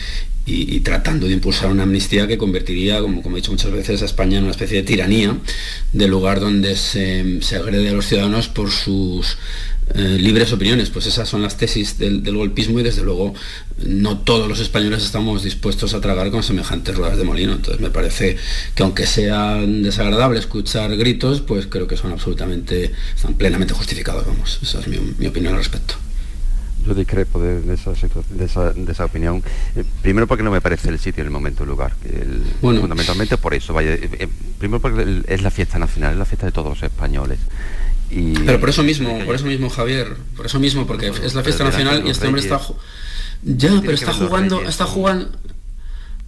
tratando de impulsar una amnistía que convertiría, como, como he dicho muchas veces, a España en una especie de tiranía, del lugar donde se agrede a los ciudadanos por sus eh, libres opiniones, pues esas son las tesis del, golpismo y desde luego no todos los españoles estamos dispuestos a tragar con semejantes ruedas de molino. Entonces me parece que aunque sea desagradable escuchar gritos, pues creo que son absolutamente, están plenamente justificados, vamos. Esa es mi, opinión al respecto. Yo discrepo de, esa, opinión. Eh, primero porque no me parece el sitio, el momento, el lugar. Fundamentalmente por eso. Vaya, eh, primero porque es la fiesta nacional, es la fiesta de todos los españoles. Pero por eso mismo, por eso mismo, Javier, por eso mismo, porque es la fiesta nacional y este hombre está... Ya, pero está jugando, está jugando...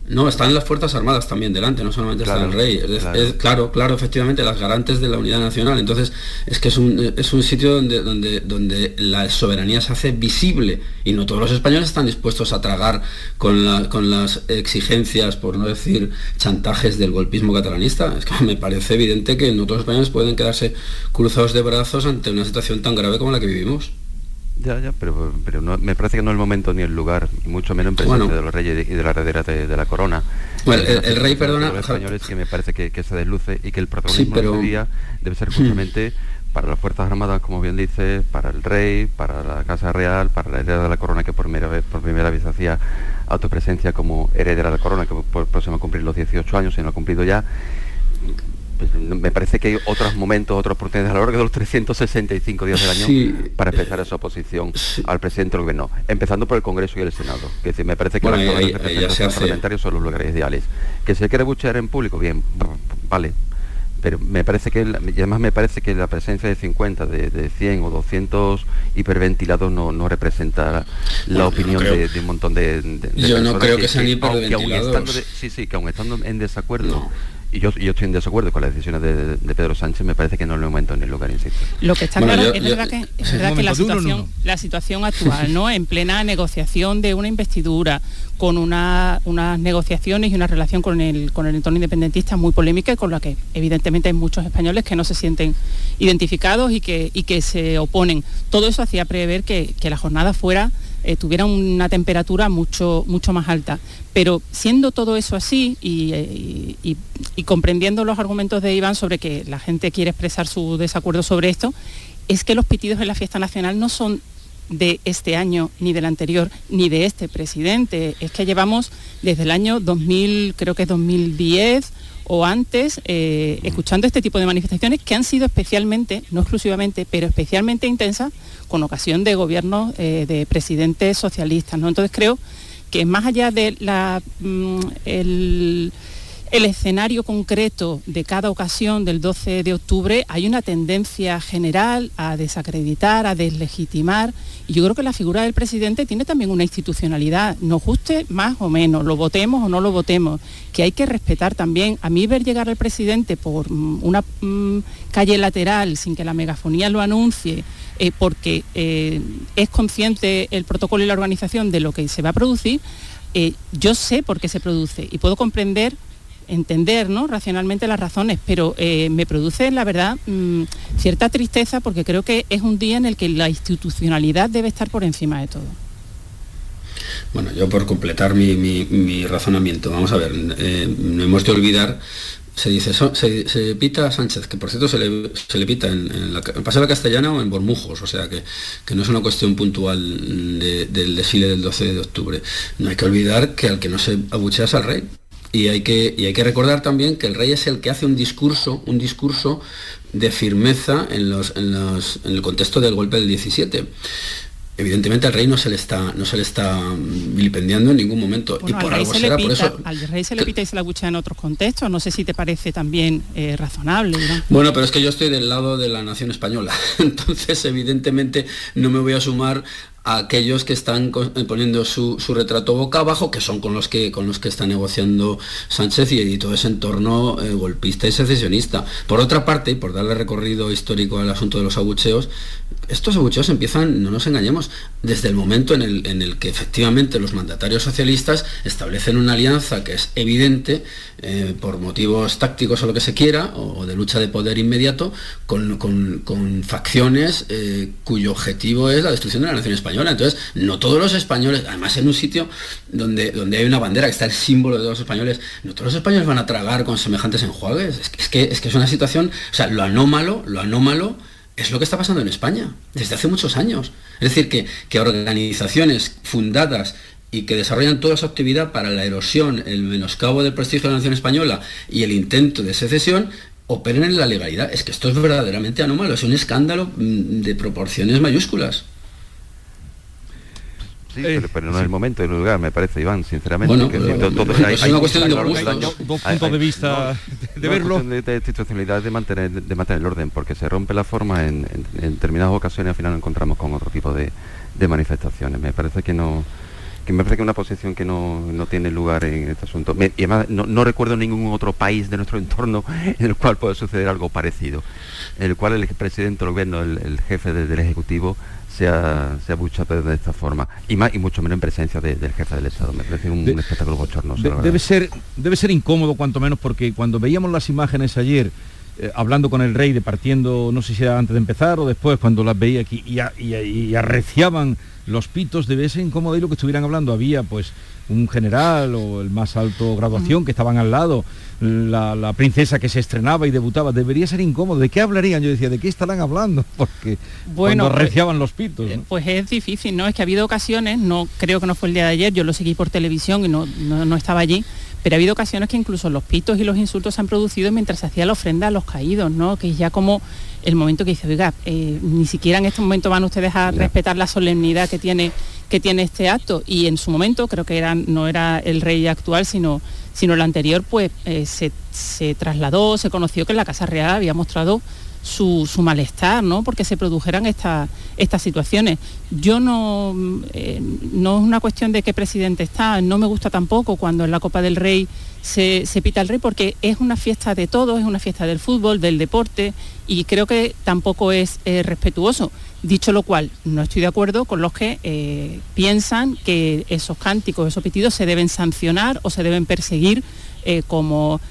No, están las Fuerzas Armadas también delante, no solamente está el rey. claro. claro. efectivamente, las garantes de la unidad nacional. Entonces, es que es un, es un sitio donde, donde, donde la soberanía se hace visible y no todos los españoles están dispuestos a tragar con, con las exigencias, por no decir chantajes del golpismo catalanista. Es que me parece evidente que no todos los españoles pueden quedarse cruzados de brazos ante una situación tan grave como la que vivimos. Ya, ya, pero, pero no, me parece que no es el momento ni el lugar, mucho menos en presencia de los reyes y de la heredera de, la corona. Bueno, el, rey, perdona... Los españoles que me parece que, se desluce y que el protagonismo de este día debe ser (clears throat) justamente para las Fuerzas Armadas, como bien dice, para el rey, para la Casa Real, para la heredera de la corona que por primera vez, por primera vez hacía autopresencia como heredera de la corona, que por, próximo a cumplir los 18 años y no ha cumplido ya me parece que hay otros momentos, otras oportunidades a lo largo de los 365 días del año para empezar esa oposición al presidente del gobierno, empezando por el Congreso y el Senado. Que decir, me parece que bueno, los parlamentarios son los lugares ideales. Que se quiere buchear en público, bien, vale. Pero me parece que, y además me parece que la presencia de 50, de, 100 o 200 hiperventilados no, no representa la opinión de, un montón de, Yo no creo que, sean hiperventilados. sí, sí, que aún estando en desacuerdo y yo, yo estoy en desacuerdo con las decisiones de, Pedro Sánchez, me parece que no es el momento ni el lugar, insisto. Lo que está claro es verdad que, es (laughs) verdad que la, situación, la situación (laughs) actual, ¿no? en plena negociación de una investidura, con una, unas negociaciones y una relación con el, con el entorno independentista muy polémica y con la que evidentemente hay muchos españoles que no se sienten identificados y que, y que se oponen. Todo eso hacía prever que, que la jornada fuera eh, tuviera una temperatura mucho, mucho más alta. Pero siendo todo eso así eh, y, comprendiendo los argumentos de Iván sobre que la gente quiere expresar su desacuerdo sobre esto, es que los pitidos en la fiesta nacional no son de este año, ni del anterior, ni de este presidente. Es que llevamos desde el año 2000, creo que es 2010 o antes, eh, escuchando este tipo de manifestaciones que han sido especialmente, no exclusivamente, pero especialmente intensas con ocasión de gobiernos eh, de presidentes socialistas. ¿no? Entonces creo que más allá de la, mm, el escenario concreto de cada ocasión del 12 de octubre hay una tendencia general a desacreditar, a deslegitimar. Y yo creo que la figura del presidente tiene también una institucionalidad, nos guste más o menos, lo votemos o no lo votemos, que hay que respetar también. A mí ver llegar al presidente por mm, una mm, calle lateral sin que la megafonía lo anuncie, eh, porque eh, es consciente el protocolo y la organización de lo que se va a producir, eh, yo sé por qué se produce y puedo comprender entender ¿no? racionalmente las razones, pero me produce, la verdad, mm, cierta tristeza porque creo que es un día en el que la institucionalidad debe estar por encima de todo. Bueno, yo por completar mi, razonamiento, vamos a ver, no hemos de olvidar se dice, se, pita a Sánchez, que por cierto se le, pita en, la, la Castellana o en Bormujos, o sea que, no es una cuestión puntual del desfile del 12 de octubre. No hay que olvidar que al que no se abuchea es al rey. Y hay, que, hay que recordar también que el rey es el que hace un discurso, un discurso de firmeza en, los, en, el contexto del golpe del 17 evidentemente al rey no se le está no se le está vilipendiando en ningún momento. Y por algo será por eso al rey se le pita y se en otros contextos. No sé si te parece también eh, razonable bueno pero es que yo estoy del lado de la nación española. (laughs) Entonces evidentemente no me voy a sumar a aquellos que están eh, poniendo su, retrato boca abajo, que son con los que, con los que está negociando Sánchez y, todo ese entorno eh, golpista y secesionista. Por otra parte, y por darle recorrido histórico al asunto de los abucheos, estos abucheos empiezan, no nos engañemos, desde el momento en el, en el que efectivamente los mandatarios socialistas establecen una alianza que es evidente eh, por motivos tácticos o lo que se quiera, o, de lucha de poder inmediato, con, facciones cuyo objetivo es la destrucción de la nación española entonces, no todos los españoles, además en un sitio donde, donde hay una bandera que está el símbolo de los españoles, no todos los españoles van a tragar con semejantes enjuagues. Es que es, que, es, una situación, o sea, lo anómalo, lo anómalo es lo que está pasando en España desde hace muchos años. Es decir, que, que organizaciones fundadas y que desarrollan toda su actividad para la erosión, el menoscabo del prestigio de la nación española y el intento de secesión, operen en la legalidad. Es que esto es verdaderamente anómalo, es un escándalo mm, de proporciones mayúsculas. Sí, pero, no es el momento el lugar, me parece, Iván, sinceramente. Bueno, hay, una cuestión de Dos puntos de vista de verlo. de, de institucionalidad de mantener, de mantener el orden, porque se rompe la forma en, determinadas ocasiones, al final nos encontramos con otro tipo de, manifestaciones. Me parece que no que me parece que es una posición que no, tiene lugar en este asunto. y además no, recuerdo ningún otro país de nuestro entorno (laughs) en el cual pueda suceder algo parecido, en el cual el presidente del gobierno, el, jefe del Ejecutivo, sea, sea de esta forma y más y mucho menos en presencia del jefe del Estado. Me parece un, espectáculo bochornoso. debe ser debe ser incómodo cuanto menos porque cuando veíamos las imágenes ayer eh, hablando con el rey, departiendo, no sé si era antes de empezar o después, cuando las veía aquí y, y arreciaban los pitos, debe ser incómodo y lo que estuvieran hablando. Había pues un general o el más alto graduación que estaban al lado, la, princesa que se estrenaba y debutaba, debería ser incómodo. ¿De qué hablarían? Yo decía, ¿de qué estarán hablando? (laughs) Porque bueno, cuando arreciaban los pitos. Pues es difícil, ¿no? Es que ha habido ocasiones, no creo que no fue el día de ayer, yo lo seguí por televisión y no, no, estaba allí, pero ha habido ocasiones que incluso los pitos y los insultos se han producido mientras se hacía la ofrenda a los caídos, ¿no? Que es ya como el momento que dice, oiga, eh, ni siquiera en este momento van ustedes a respetar la solemnidad que tiene, que tiene este acto. Y en su momento, creo que era, no era el rey actual, sino, sino el anterior, pues eh, se, trasladó, se conoció que la Casa Real había mostrado su, malestar, ¿no? Porque se produjeran estas situaciones. Yo no, eh, no es una cuestión de qué presidente está, no me gusta tampoco cuando en la Copa del Rey se, pita el rey porque es una fiesta de todos, es una fiesta del fútbol, del deporte y creo que tampoco es eh, respetuoso. Dicho lo cual, no estoy de acuerdo con los que eh, piensan que esos cánticos, esos pitidos se deben sancionar o se deben perseguir como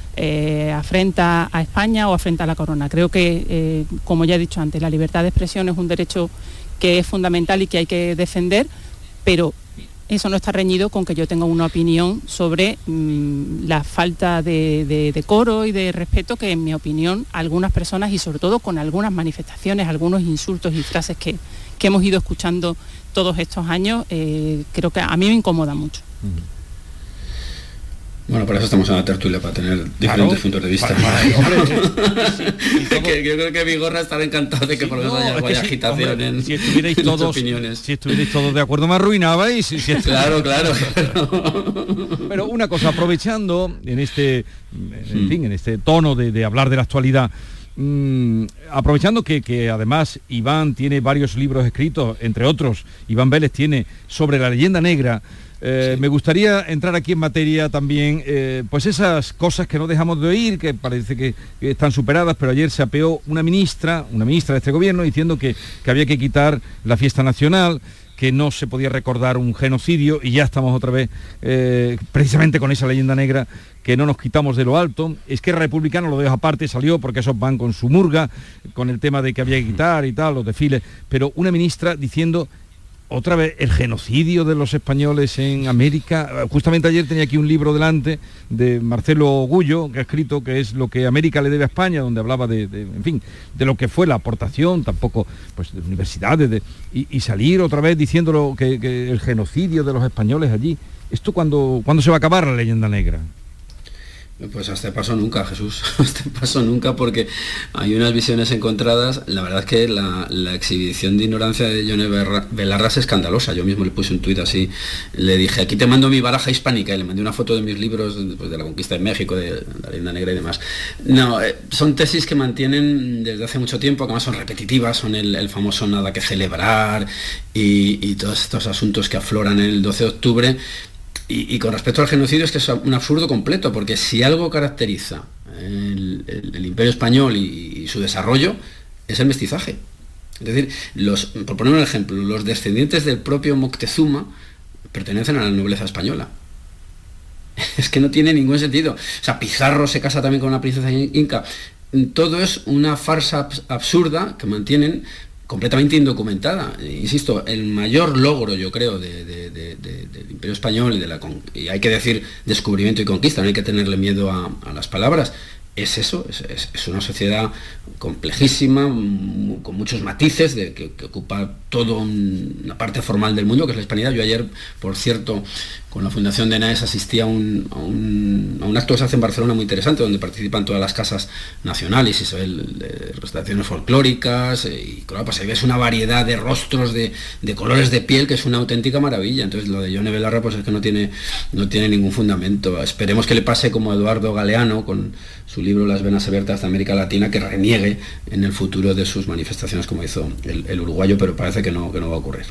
afrenta a España o afrenta a la corona. Creo que, como ya he dicho antes, la libertad de expresión es un derecho que es fundamental y que hay que defender, pero eso no está reñido con que yo tenga una opinión sobre mm, la falta de, decoro y de respeto que en mi opinión algunas personas y sobre todo con algunas manifestaciones, algunos insultos y frases que, hemos ido escuchando todos estos años, eh, creo que a mí me incomoda mucho. Bueno, para eso estamos en la tertulia, para tener diferentes puntos de vista. (laughs) yo creo que Vigorra estará encantado de que por lo menos haya, agitación en, si estuvierais (laughs) todos, opiniones. Si estuvierais todos de acuerdo, me arruinabais. (laughs) claro, claro. Pero una cosa, aprovechando en este, en, fin, en este tono de, hablar de la actualidad, mm, aprovechando que, que, además Iván tiene varios libros escritos, entre otros, Iván Vélez tiene sobre la leyenda negra, eh, me gustaría entrar aquí en materia también, eh, pues esas cosas que no dejamos de oír, que parece que, están superadas, pero ayer se apeó una ministra, una ministra de este gobierno, diciendo que, había que quitar la fiesta nacional, que no se podía recordar un genocidio y ya estamos otra vez eh, precisamente con esa leyenda negra que no nos quitamos de lo alto. Es que el republicano lo dejo aparte, salió porque esos van con su murga, con el tema de que había que quitar y tal, los desfiles, pero una ministra diciendo otra vez el genocidio de los españoles en América. Justamente ayer tenía aquí un libro delante de Marcelo Gullo, que ha escrito que es lo que América le debe a España, donde hablaba de, en fin, de lo que fue la aportación, tampoco pues de universidades, y, salir otra vez diciéndolo que, que, el genocidio de los españoles allí. ¿Esto cuando, cuándo se va a acabar la leyenda negra? Pues hasta paso nunca, Jesús, (laughs) hasta paso nunca porque hay unas visiones encontradas. La verdad es que la, exhibición de ignorancia de Johnny Belarra es escandalosa. Yo mismo le puse un tuit así, le dije, aquí te mando mi baraja hispánica y le mandé una foto de mis libros pues, de la conquista de México, de la leyenda negra y demás. No, eh, son tesis que mantienen desde hace mucho tiempo, que además son repetitivas, son el, famoso nada que celebrar y, y todos estos asuntos que afloran el 12 de octubre y, con respecto al genocidio es que es un absurdo completo, porque si algo caracteriza el, imperio español y, su desarrollo, es el mestizaje. Es decir, los, por poner un ejemplo, los descendientes del propio Moctezuma pertenecen a la nobleza española. (laughs) Es que no tiene ningún sentido. O sea, Pizarro se casa también con una princesa inca. Todo es una farsa absurda que mantienen completamente indocumentada. Insisto, el mayor logro, yo creo, del Imperio Español y, de la, y hay que decir descubrimiento y conquista, no hay que tenerle miedo a, las palabras, es eso, es, una sociedad complejísima, con muchos matices, de, que, ocupa toda una parte formal del mundo, que es la hispanidad. Yo ayer, por cierto, con la Fundación de ENAES asistí a un, acto que se hace en Barcelona muy interesante, donde participan todas las casas nacionales y se ven restauraciones folclóricas, eh, y claro, pues ahí ves una variedad de rostros, de, colores de piel, que es una auténtica maravilla. Entonces lo de Yone Belarra pues es que no tiene, no tiene ningún fundamento. Esperemos que le pase como a Eduardo Galeano con su libro Las venas abiertas de América Latina, que reniegue en el futuro de sus manifestaciones como hizo el, uruguayo, pero parece que no, que no va a ocurrir.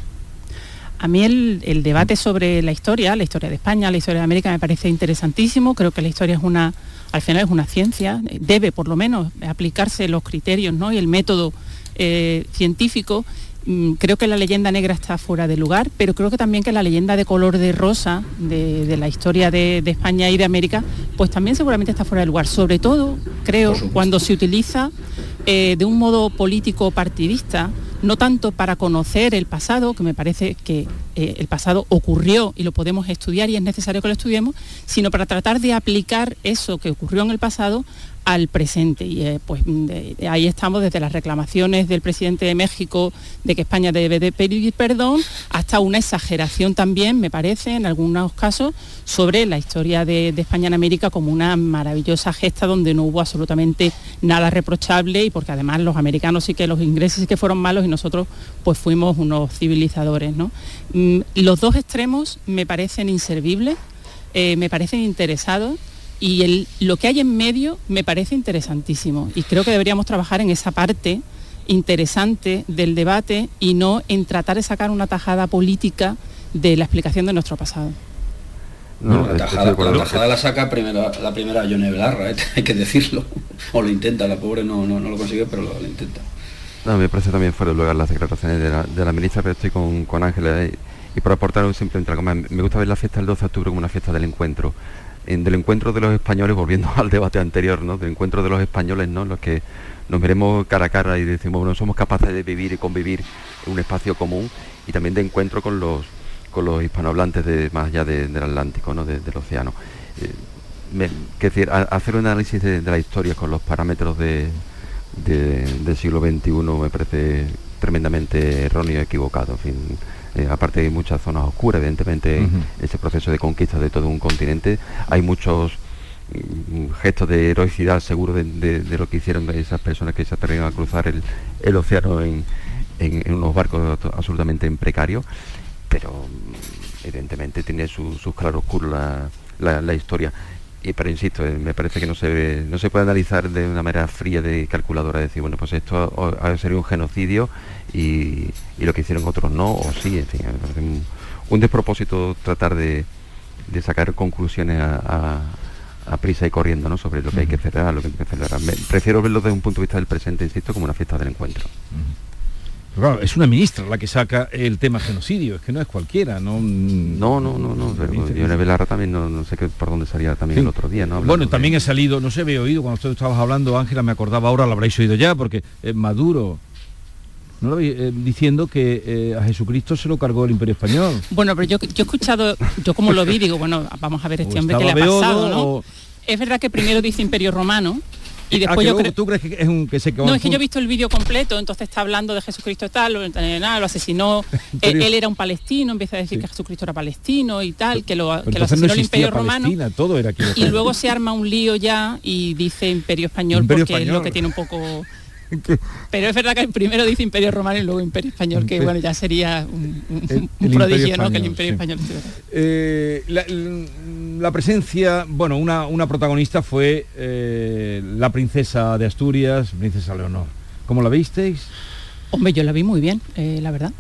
A mí el, debate sobre la historia, la historia de España, la historia de América, me parece interesantísimo. Creo que la historia es una, al final es una ciencia, debe por lo menos aplicarse los criterios ¿no? y el método eh, científico. Mm, creo que la leyenda negra está fuera de lugar, pero creo que también que la leyenda de color de rosa de, la historia de, España y de América, pues también seguramente está fuera de lugar. Sobre todo, creo, cuando se utiliza eh, de un modo político partidista, no tanto para conocer el pasado, que me parece que eh, el pasado ocurrió y lo podemos estudiar y es necesario que lo estudiemos, sino para tratar de aplicar eso que ocurrió en el pasado al presente. Y eh, pues ahí estamos desde las reclamaciones del presidente de México de que España debe de pedir perdón hasta una exageración también, me parece, en algunos casos, sobre la historia de, España en América como una maravillosa gesta donde no hubo absolutamente nada reprochable y porque además los americanos sí que los ingleses sí que fueron malos y nosotros pues fuimos unos civilizadores. ¿no? Mm, los dos extremos me parecen inservibles, eh, me parecen interesados y lo que hay en medio me parece interesantísimo y creo que deberíamos trabajar en esa parte interesante del debate y no en tratar de sacar una tajada política de la explicación de nuestro pasado. No, la, tajada, la, saca primera, la primera Yone Belarra, ¿eh? (laughs) hay que decirlo. O lo intenta, la pobre no, no, lo consigue, pero lo, intenta. No, me parece también fuera de lugar las declaraciones de la, de la ministra, pero estoy con, Ángela. Y, y por aportar simplemente algo más, me gusta ver la fiesta del 12 de octubre como una fiesta del encuentro en, del encuentro de los españoles, volviendo (laughs) al debate anterior, ¿no? del encuentro de los españoles, ¿no? los que nos veremos cara a cara y decimos, bueno, somos capaces de vivir y convivir en un espacio común y también de encuentro con los, con los hispanohablantes de, más allá del Atlántico, ¿no? del océano. Eh, decir, hacer un análisis de, la historia con los parámetros de, del siglo XXI me parece tremendamente erróneo y equivocado. Fin, eh, aparte hay muchas zonas oscuras, evidentemente, ese proceso de conquista de todo un continente. Hay muchos mm, gestos de heroicidad seguro de, lo que hicieron esas personas que se atrevieron a cruzar el, océano en, unos barcos absolutamente precarios, pero mm, evidentemente tiene sus su claroscuros la, la historia y pero insisto, eh, me parece que no se no se puede analizar de una manera fría de calculadora, decir, bueno, pues esto ha sido un genocidio y, lo que hicieron otros no, o sí, en fin, un, despropósito tratar de, sacar conclusiones a, prisa y corriendo ¿no? sobre lo que hay que celebrar, lo que hay que celebrar. prefiero verlo desde un punto de vista del presente, insisto, como una fiesta del encuentro es una ministra la que saca el tema genocidio, es que no es cualquiera, ¿no? No, no, no, no. Pero Belarra también no, sé qué, por dónde salía también el otro día, ¿no? bueno, también he salido, no sé, había oído cuando usted estabas hablando, Ángela, me acordaba ahora, lo habréis oído ya, porque eh, Maduro ¿no? Eh, diciendo que eh, a Jesucristo se lo cargó el Imperio Español. (laughs) Bueno, pero yo, yo he escuchado, yo como lo vi, digo, bueno, vamos a ver este hombre que le ha pasado, ¿no? Es verdad que primero dice Imperio Romano, y ah, después yo creo... ¿Tú crees que es un que se No, es que yo he visto el vídeo completo, entonces está hablando de Jesucristo tal, lo, lo asesinó, (laughs) él, era un palestino, empieza a decir que Jesucristo era palestino y tal, que lo, que lo asesinó el Imperio Romano. Todo era y luego se arma un lío ya y dice Imperio Español porque es lo que tiene un poco (laughs) pero es verdad que primero dice Imperio Romano y luego Imperio Español, que bueno, ya sería un, prodigio, ¿no? Que el Imperio Español eh, la, presencia, bueno, una, una protagonista fue eh, la princesa de Asturias, princesa Leonor. ¿Cómo la visteis? Hombre, yo la vi muy bien, eh, la verdad.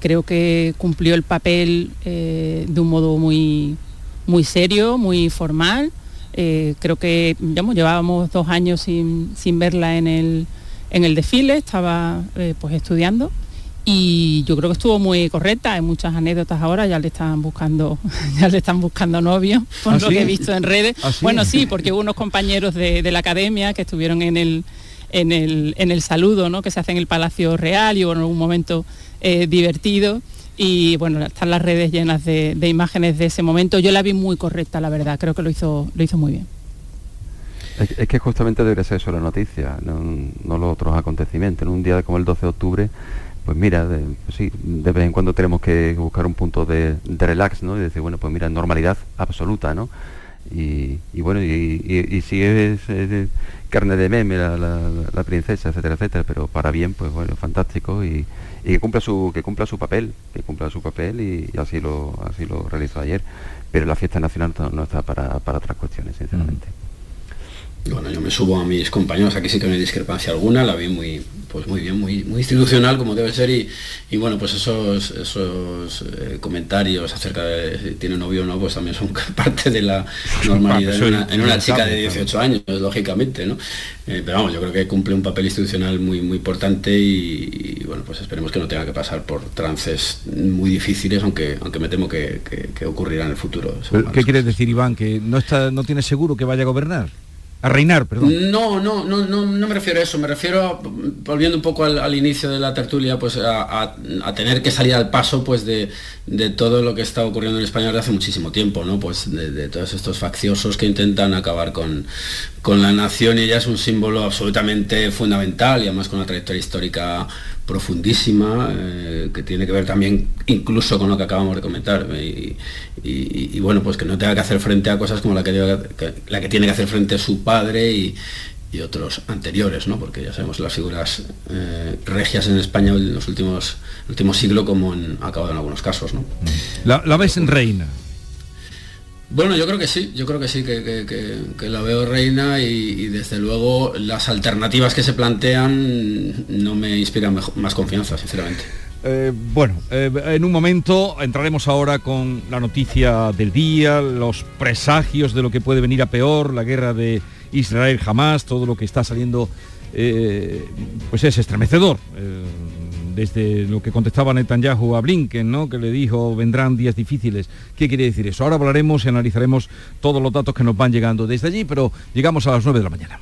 creo que cumplió el papel de un modo muy, muy serio, muy formal. Creo que digamos, llevábamos dos años sin, sin verla en el, en el desfile, estaba eh, pues estudiando y yo creo que estuvo muy correcta, hay muchas anécdotas ahora, ya le están buscando, (laughs) ya le están buscando novio, por ¿Ah, lo que he visto en redes. ¿Ah, bueno, sí, porque hubo unos compañeros de, la academia que estuvieron en el, en el, en el saludo ¿no? que se hace en el Palacio Real y hubo en un momento eh, divertido y bueno, están las redes llenas de, de, imágenes de ese momento. Yo la vi muy correcta, la verdad, creo que lo hizo, lo hizo muy bien. Es, que justamente debería ser eso la noticia, no, los otros acontecimientos. En un día como el 12 de octubre, pues mira, de, pues sí, de vez en cuando tenemos que buscar un punto de, relax, ¿no? Y decir, bueno, pues mira, normalidad absoluta, ¿no? Y, bueno, y, si es, carne de meme la, princesa, etcétera, etcétera, pero para bien, pues bueno, fantástico y, que cumpla su que cumpla su papel, que cumpla su papel y, así lo así lo realizó ayer. Pero la fiesta nacional no, está para, otras cuestiones, sinceramente. Bueno, yo me subo a mis compañeros, aquí sí que no hay discrepancia alguna, la vi muy, pues muy bien, muy, muy institucional como debe ser y, bueno, pues esos, esos eh, comentarios acerca de si tiene novio o no, pues también son (laughs) parte de la normalidad en una, chica de 18 años, lógicamente, ¿no? Eh, pero vamos, yo creo que cumple un papel institucional muy, muy importante y, bueno, pues esperemos que no tenga que pasar por trances muy difíciles, aunque, aunque me temo que, ocurrirá en el futuro. ¿Qué quieres decir, Iván? ¿Que no, está, no tiene seguro que vaya a gobernar? A reinar, perdón. No, no, no, no, no me refiero a eso, me refiero, volviendo un poco al, inicio de la tertulia, pues a, tener que salir al paso pues de, todo lo que está ocurriendo en España desde hace muchísimo tiempo, ¿no? Pues de, todos estos facciosos que intentan acabar con, con la nación y ella es un símbolo absolutamente fundamental y además con una trayectoria histórica profundísima, eh, que tiene que ver también incluso con lo que acabamos de comentar. Y, bueno, pues que no tenga que hacer frente a cosas como la que, la que tiene que hacer frente su padre y, otros anteriores, ¿no? porque ya sabemos las figuras eh, regias en España en los últimos, últimos siglos como han acabado en algunos casos. ¿no? La, la ves en reina. Bueno, yo creo que sí, yo creo que sí, que, la veo reina y, desde luego las alternativas que se plantean no me inspiran más confianza, sinceramente. Eh, bueno, eh, en un momento entraremos ahora con la noticia del día, los presagios de lo que puede venir a peor, la guerra de Israel jamás, todo lo que está saliendo, eh, pues es estremecedor desde lo que contestaba Netanyahu a Blinken, ¿no? que le dijo vendrán días difíciles. ¿Qué quiere decir eso? Ahora hablaremos y analizaremos todos los datos que nos van llegando desde allí, pero llegamos a las 9 de la mañana.